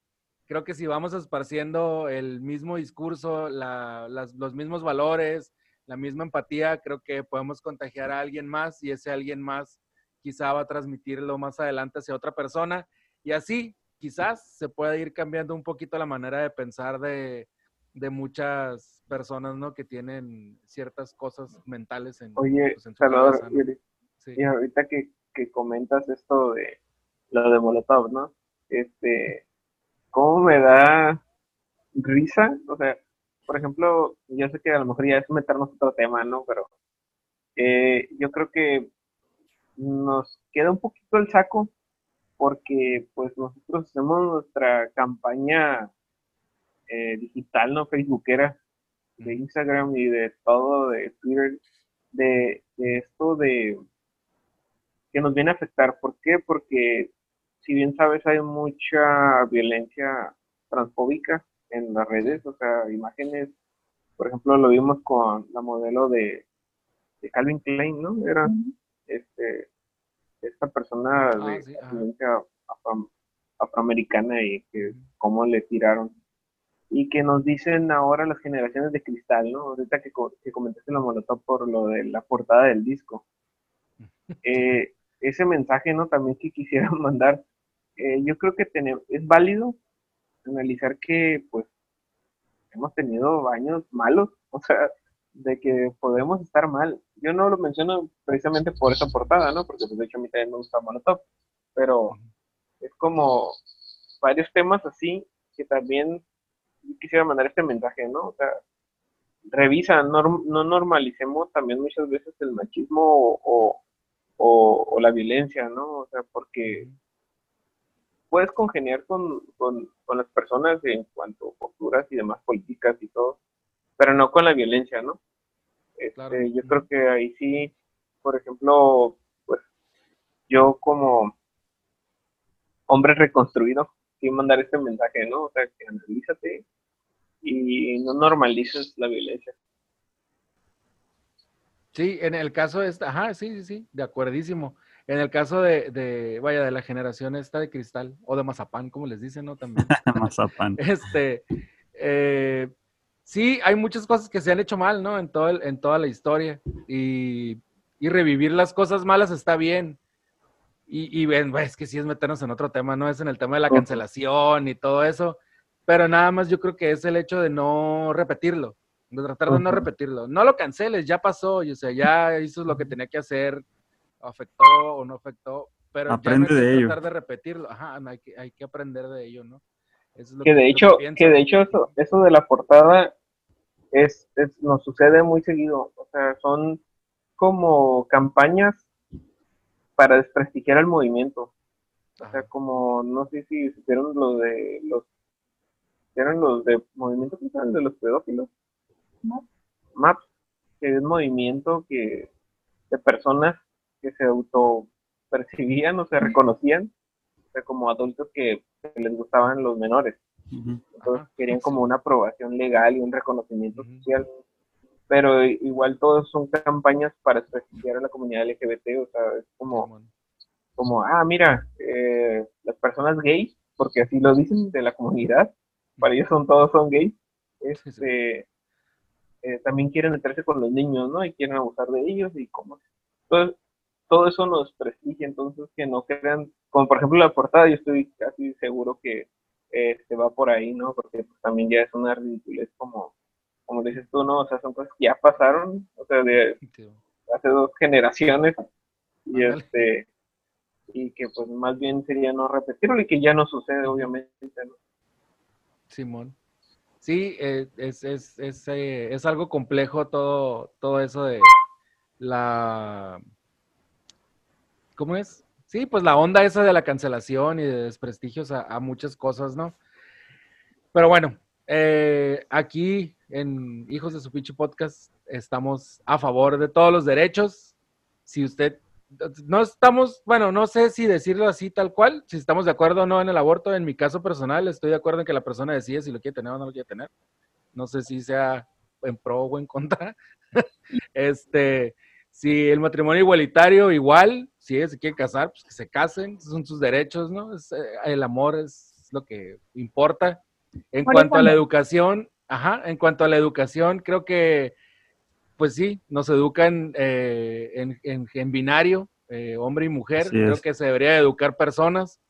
creo que si vamos esparciendo el mismo discurso, los mismos valores, la misma empatía, creo que podemos contagiar a alguien más y ese alguien más quizá va a transmitirlo más adelante hacia otra persona y así quizás se pueda ir cambiando un poquito la manera de pensar de, muchas personas, ¿no? Que tienen ciertas cosas mentales en, Oye, pues, Salvador, y, ahorita que, que, comentas esto de lo de Molotov, ¿no? Este, ¿cómo me da risa? O sea, por ejemplo, yo sé que a lo mejor ya es meternos otro tema, ¿no? Pero eh, yo creo que nos queda un poquito el saco porque pues nosotros hacemos nuestra campaña eh, digital, ¿no? Facebookera, de Instagram y de todo, de Twitter, de, de esto de que nos viene a afectar. ¿Por qué? Porque si bien sabes hay mucha violencia transfóbica en las redes, o sea, imágenes, por ejemplo, lo vimos con la modelo de, de Calvin Klein, ¿no? Era este esta persona ah, de ascendencia afroamericana y que cómo le tiraron. Y que nos dicen ahora las generaciones de cristal, ¿no? Ahorita que, que comentaste la molotov por lo de la portada del disco. Eh, ese mensaje, ¿no? También que quisiera mandar. Eh, yo creo que tenemos, es válido analizar que pues hemos tenido años malos, o sea, de que podemos estar mal. Yo no lo menciono precisamente por esa portada, ¿no? Porque pues, de hecho a mí también me gusta Molotov, pero es como varios temas así que también quisiera mandar este mensaje, ¿no? O sea, revisa, no, no normalicemos también muchas veces el machismo o, o, o, la violencia, ¿no? O sea, porque puedes congeniar con, las personas en cuanto a posturas y demás políticas y todo, pero no con la violencia, ¿no? Este, yo creo que ahí sí, por ejemplo, pues yo como hombre reconstruido, sí mandar este mensaje, ¿no? O sea, que analízate y no normalices la violencia. Sí, en el caso de esta, ajá, sí, sí, sí, de acuerdísimo. En el caso de, de, vaya, de la generación esta de cristal o de mazapán, como les dicen, ¿no? También. mazapán. Este, eh, sí, hay muchas cosas que se han hecho mal, ¿no? En, todo en toda la historia. Y, y, revivir las cosas malas está bien. Y, y ven, es que sí es meternos en otro tema, ¿no? Es en el tema de la cancelación y todo eso. Pero nada más yo creo que es el hecho de no repetirlo de tratar de no repetirlo. No lo canceles, ya pasó, o sea, ya hizo lo que tenía que hacer, afectó o no afectó, pero Aprende ya no hay de que ello. tratar de repetirlo, ajá, hay que, hay que aprender de ello, ¿no? Eso es lo que, que, de hecho, que, que de hecho eso, eso de la portada es, es, nos sucede muy seguido, o sea, son como campañas para desprestigiar al movimiento. O sea, como, no sé si supieron lo de los, eran los de movimiento de los pedófilos. MAPS, que es un movimiento que, de personas que se auto percibían o se reconocían o sea, como adultos que, que, les gustaban los menores. Uh -huh. Entonces querían como una aprobación legal y un reconocimiento uh -huh. social. Pero igual todos son campañas para desprestigiar a la comunidad LGBT, o sea, es como, como ah, mira, eh, las personas gays, porque así lo dicen de la comunidad, para ellos son todos son gays, este, eh, también quieren meterse con los niños, ¿no? Y quieren abusar de ellos y como... Entonces, todo eso nos prestigia, entonces que no crean, como por ejemplo la portada, yo estoy casi seguro que eh, se va por ahí, ¿no? Porque pues, también ya es una ridiculez como, como dices tú, ¿no? O sea, son cosas que ya pasaron, o sea, de hace dos generaciones, y este y que pues más bien sería no repetirlo y que ya no sucede, obviamente, ¿no? Simón. Sí, eh, es, es, es, eh, es, algo complejo todo, todo eso de la... ¿Cómo es? Sí, pues la onda esa de la cancelación y de desprestigios a, muchas cosas, ¿no? Pero bueno, eh, aquí en Hijos de su pinche podcast estamos a favor de todos los derechos. Si usted no estamos, bueno, no sé si decirlo así tal cual, si estamos de acuerdo o no en el aborto. En mi caso personal, estoy de acuerdo en que la persona decide si lo quiere tener o no lo quiere tener. No sé si sea en pro o en contra. este, si el matrimonio igualitario, igual, si ellos se quieren casar, pues que se casen, son sus derechos, ¿no? Es, el amor es lo que importa. En cuanto a la educación, ajá, en cuanto a la educación, creo que pues sí, nos educan eh, en, en, en, binario, eh, hombre y mujer. Así Creo es. que se debería educar personas,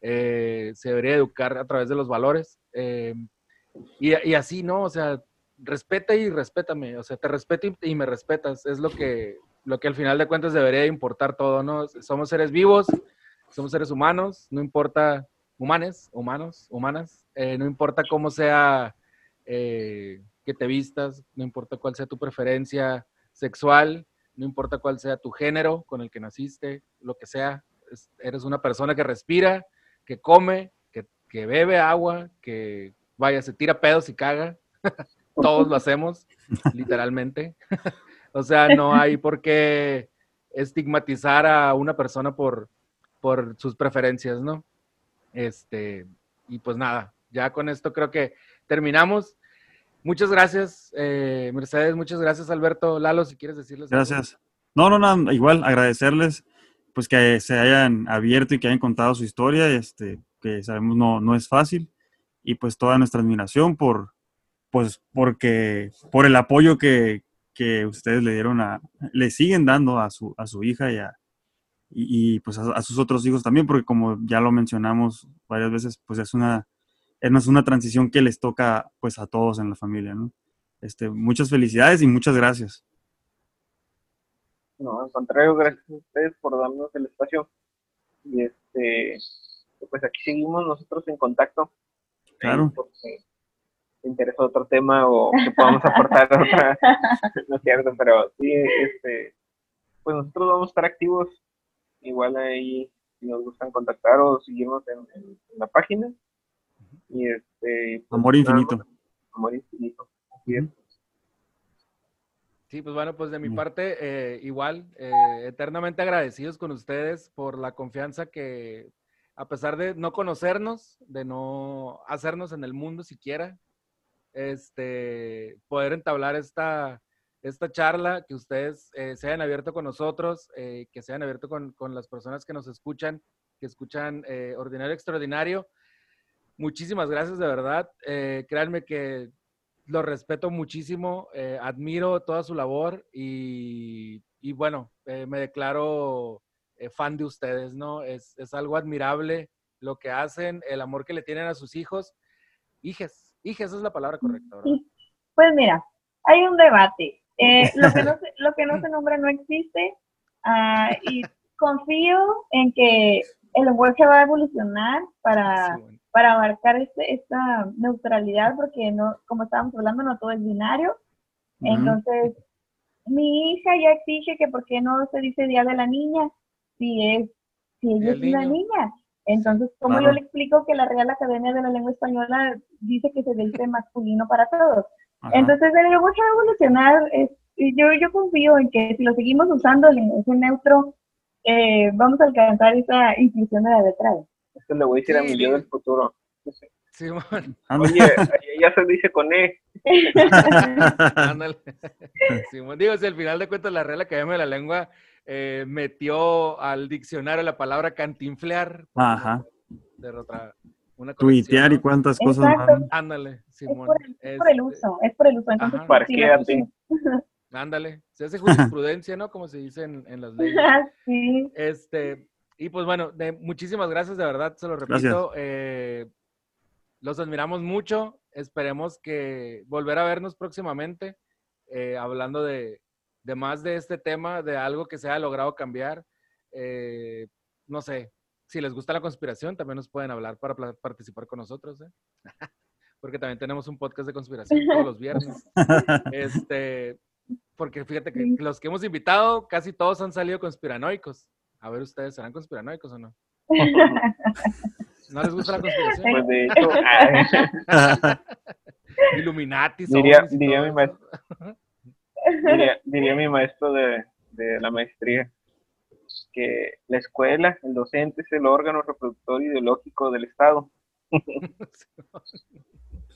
eh, se debería educar a través de los valores. Eh, y, y, así, ¿no? O sea, respeta y respétame. O sea, te respeto y, y, me respetas. Es lo que, lo que al final de cuentas debería importar todo, ¿no? Somos seres vivos, somos seres humanos, no importa, humanes, humanos, humanas, eh, no importa cómo sea que te vistas, no importa cuál sea tu preferencia sexual, no importa cuál sea tu género con el que naciste, lo que sea, es, eres una persona que respira, que come, que, que, bebe agua, que vaya, se tira pedos y caga. Todos lo hacemos, literalmente. o sea, no hay por qué estigmatizar a una persona por, por sus preferencias, ¿no? Este, y pues nada, ya con esto creo que terminamos. Muchas gracias, eh, Mercedes. Muchas gracias, Alberto. Lalo, si quieres decirles. Gracias. No, no, no, igual agradecerles pues que se hayan abierto y que hayan contado su historia, este, que sabemos no, no es fácil, y pues toda nuestra admiración por, pues, porque, por el apoyo que, que ustedes le dieron a, le siguen dando a su, a su hija y, a, y, y pues a, a, sus otros hijos también, porque como ya lo mencionamos varias veces, pues es una, es una transición que les toca pues a todos en la familia, ¿no? Este, muchas felicidades y muchas gracias. No, al contrario, gracias a ustedes por darnos el espacio. Y este, pues aquí seguimos nosotros en contacto. Claro. Porque te interesa otro tema o que podamos aportar otra, no es cierto, pero sí, este, pues nosotros vamos a estar activos. Igual ahí, si nos gustan contactar o seguirnos en, en, en la página, y este pues, amor infinito nada, amor infinito así es. sí pues bueno pues de mi parte eh, igual eh, eternamente agradecidos con ustedes por la confianza que a pesar de no conocernos, de no hacernos en el mundo siquiera, este, poder entablar esta, esta charla, que ustedes eh, se hayan abierto con nosotros, eh, que se hayan abierto con, con, las personas que nos escuchan, que escuchan eh, Ordinario Extraordinario. Muchísimas gracias, de verdad. créanme que lo respeto muchísimo, admiro toda su labor y, y bueno, me declaro fan de ustedes, ¿no? Es, es algo admirable lo que hacen, el amor que le tienen a sus hijos. Hijes, Hija, esa es la palabra correcta, ¿verdad? Pues mira, hay un debate. Eh, lo, que no se, lo que no se nombra no existe uh, y confío en que el lenguaje va a evolucionar para, para abarcar este, esta neutralidad, porque no, como estábamos hablando, no todo es binario. Entonces, mi hija ya exige que por qué no se dice Día de la Niña si es si ella es una niña. Entonces, ¿cómo yo le explico que la Real Academia de la Lengua Española dice que se dice masculino para todos? Entonces, el lenguaje va a evolucionar. yo, yo confío en que si lo seguimos usando, el lenguaje neutro, eh, vamos a alcanzar esa inclusión de la letra. Esto le voy a decir a mi yo del futuro. Sí, Oye, ya se dice con E. Ándale. digo, si al final de cuentas la Real Academia de la Lengua eh, metió al diccionario la palabra cantinflear. Ajá. una Tuitear y cuántas cosas más. Ándale, Simón. Es por, el, uso, es por el uso. Entonces, Parquéate. Ándale, se hace jurisprudencia, ¿no? Como se dice en, las leyes. sí. Este, y pues bueno, muchísimas gracias, de verdad, se lo repito. Eh, los admiramos mucho. Esperemos que volver a vernos próximamente, eh, hablando de, de más de este tema, de algo que se ha logrado cambiar. Eh, no sé, si les gusta la conspiración, también nos pueden hablar para participar con nosotros, ¿eh? porque también tenemos un podcast de conspiración todos los viernes. Este, porque fíjate que los que hemos invitado, casi todos han salido conspiranoicos. A ver, ¿ustedes serán conspiranoicos o no? ¿No les gusta la conspiración? Pues de hecho, Illuminati. Diría, diría mi maestro, diría, mi maestro de, la maestría que la escuela, el docente es el órgano reproductor ideológico del Estado.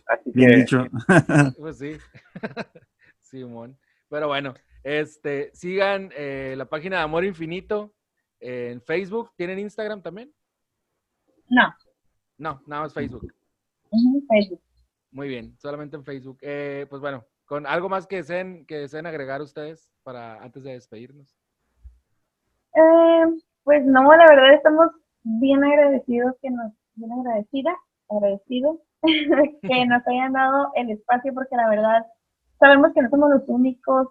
Así Bien dicho. Pues sí, Simón. Pero bueno, este, sigan eh, la página de Amor Infinito en Facebook. ¿Tienen Instagram también? No. No, nada más Facebook. Facebook. Muy bien, solamente en Facebook. Eh, pues bueno, ¿Con algo más que deseen, que deseen agregar ustedes para antes de despedirnos? Eh, pues no, la verdad estamos bien agradecidos que nos, bien agradecida, agradecidos que nos hayan dado el espacio porque la verdad sabemos que no somos los únicos.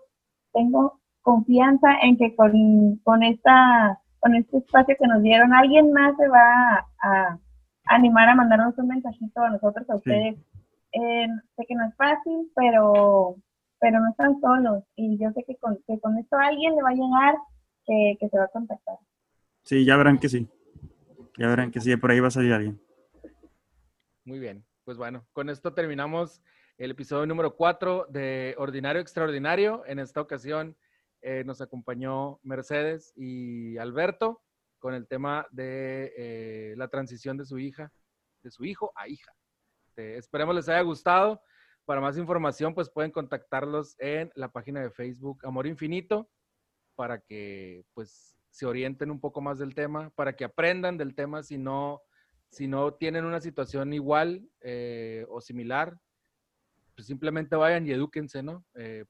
Tengo confianza en que con, con esta con este espacio que nos dieron, alguien más se va a, animar a mandarnos un mensajito a nosotros, a ustedes, eh, sé que no es fácil, pero, pero no están solos. Y yo sé que con, que con esto alguien le va a llegar que, que, se va a contactar. Sí, ya verán que sí. Ya verán que sí, por ahí va a salir alguien. Muy bien. Pues bueno, con esto terminamos el episodio número 4 de Ordinario Extraordinario. En esta ocasión eh, nos acompañó Mercedes y Alberto con el tema de eh, la transición de su hija, de su hijo a hija. Esperemos les haya gustado. Para más información, pues pueden contactarlos en la página de Facebook Amor Infinito para que pues se orienten un poco más del tema, para que aprendan del tema si no, si no tienen una situación igual eh, o similar, pues simplemente vayan y edúquense, ¿no?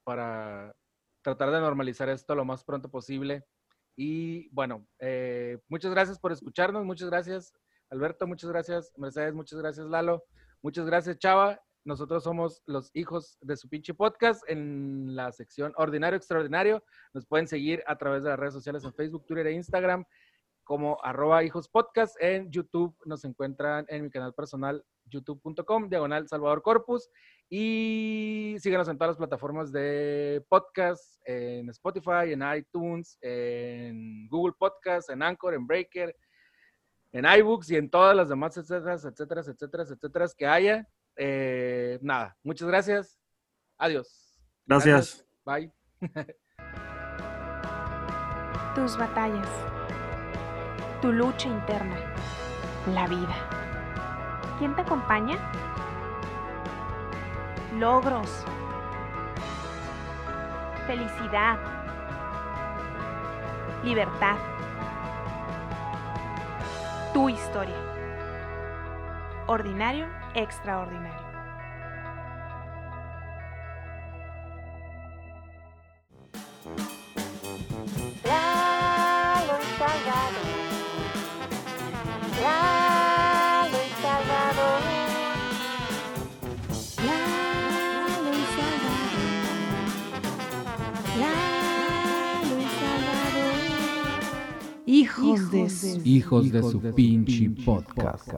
Para tratar de normalizar esto lo más pronto posible. Y bueno, eh, muchas gracias por escucharnos, muchas gracias Alberto, muchas gracias Mercedes, muchas gracias Lalo. Muchas gracias, Chava. Nosotros somos los hijos de su pinche podcast en la sección Ordinario Extraordinario. Nos pueden seguir a través de las redes sociales en Facebook, Twitter e Instagram como arroba hijos podcast. En YouTube nos encuentran en mi canal personal youtube.com, diagonal Salvador Corpus. Y síganos en todas las plataformas de podcast, en Spotify, en iTunes, en Google Podcast, en Anchor, en Breaker, en iBooks y en todas las demás, etcétera, etcétera, etcétera, etcétera, que haya. Eh, nada, muchas gracias. Adiós. Gracias. Bye. Tus batallas. Tu lucha interna. la vida. ¿Quién te acompaña? Logros. Felicidad. Libertad. Tu historia. Ordinario, extraordinario. Hijos de su, hijos de su pinche podcast.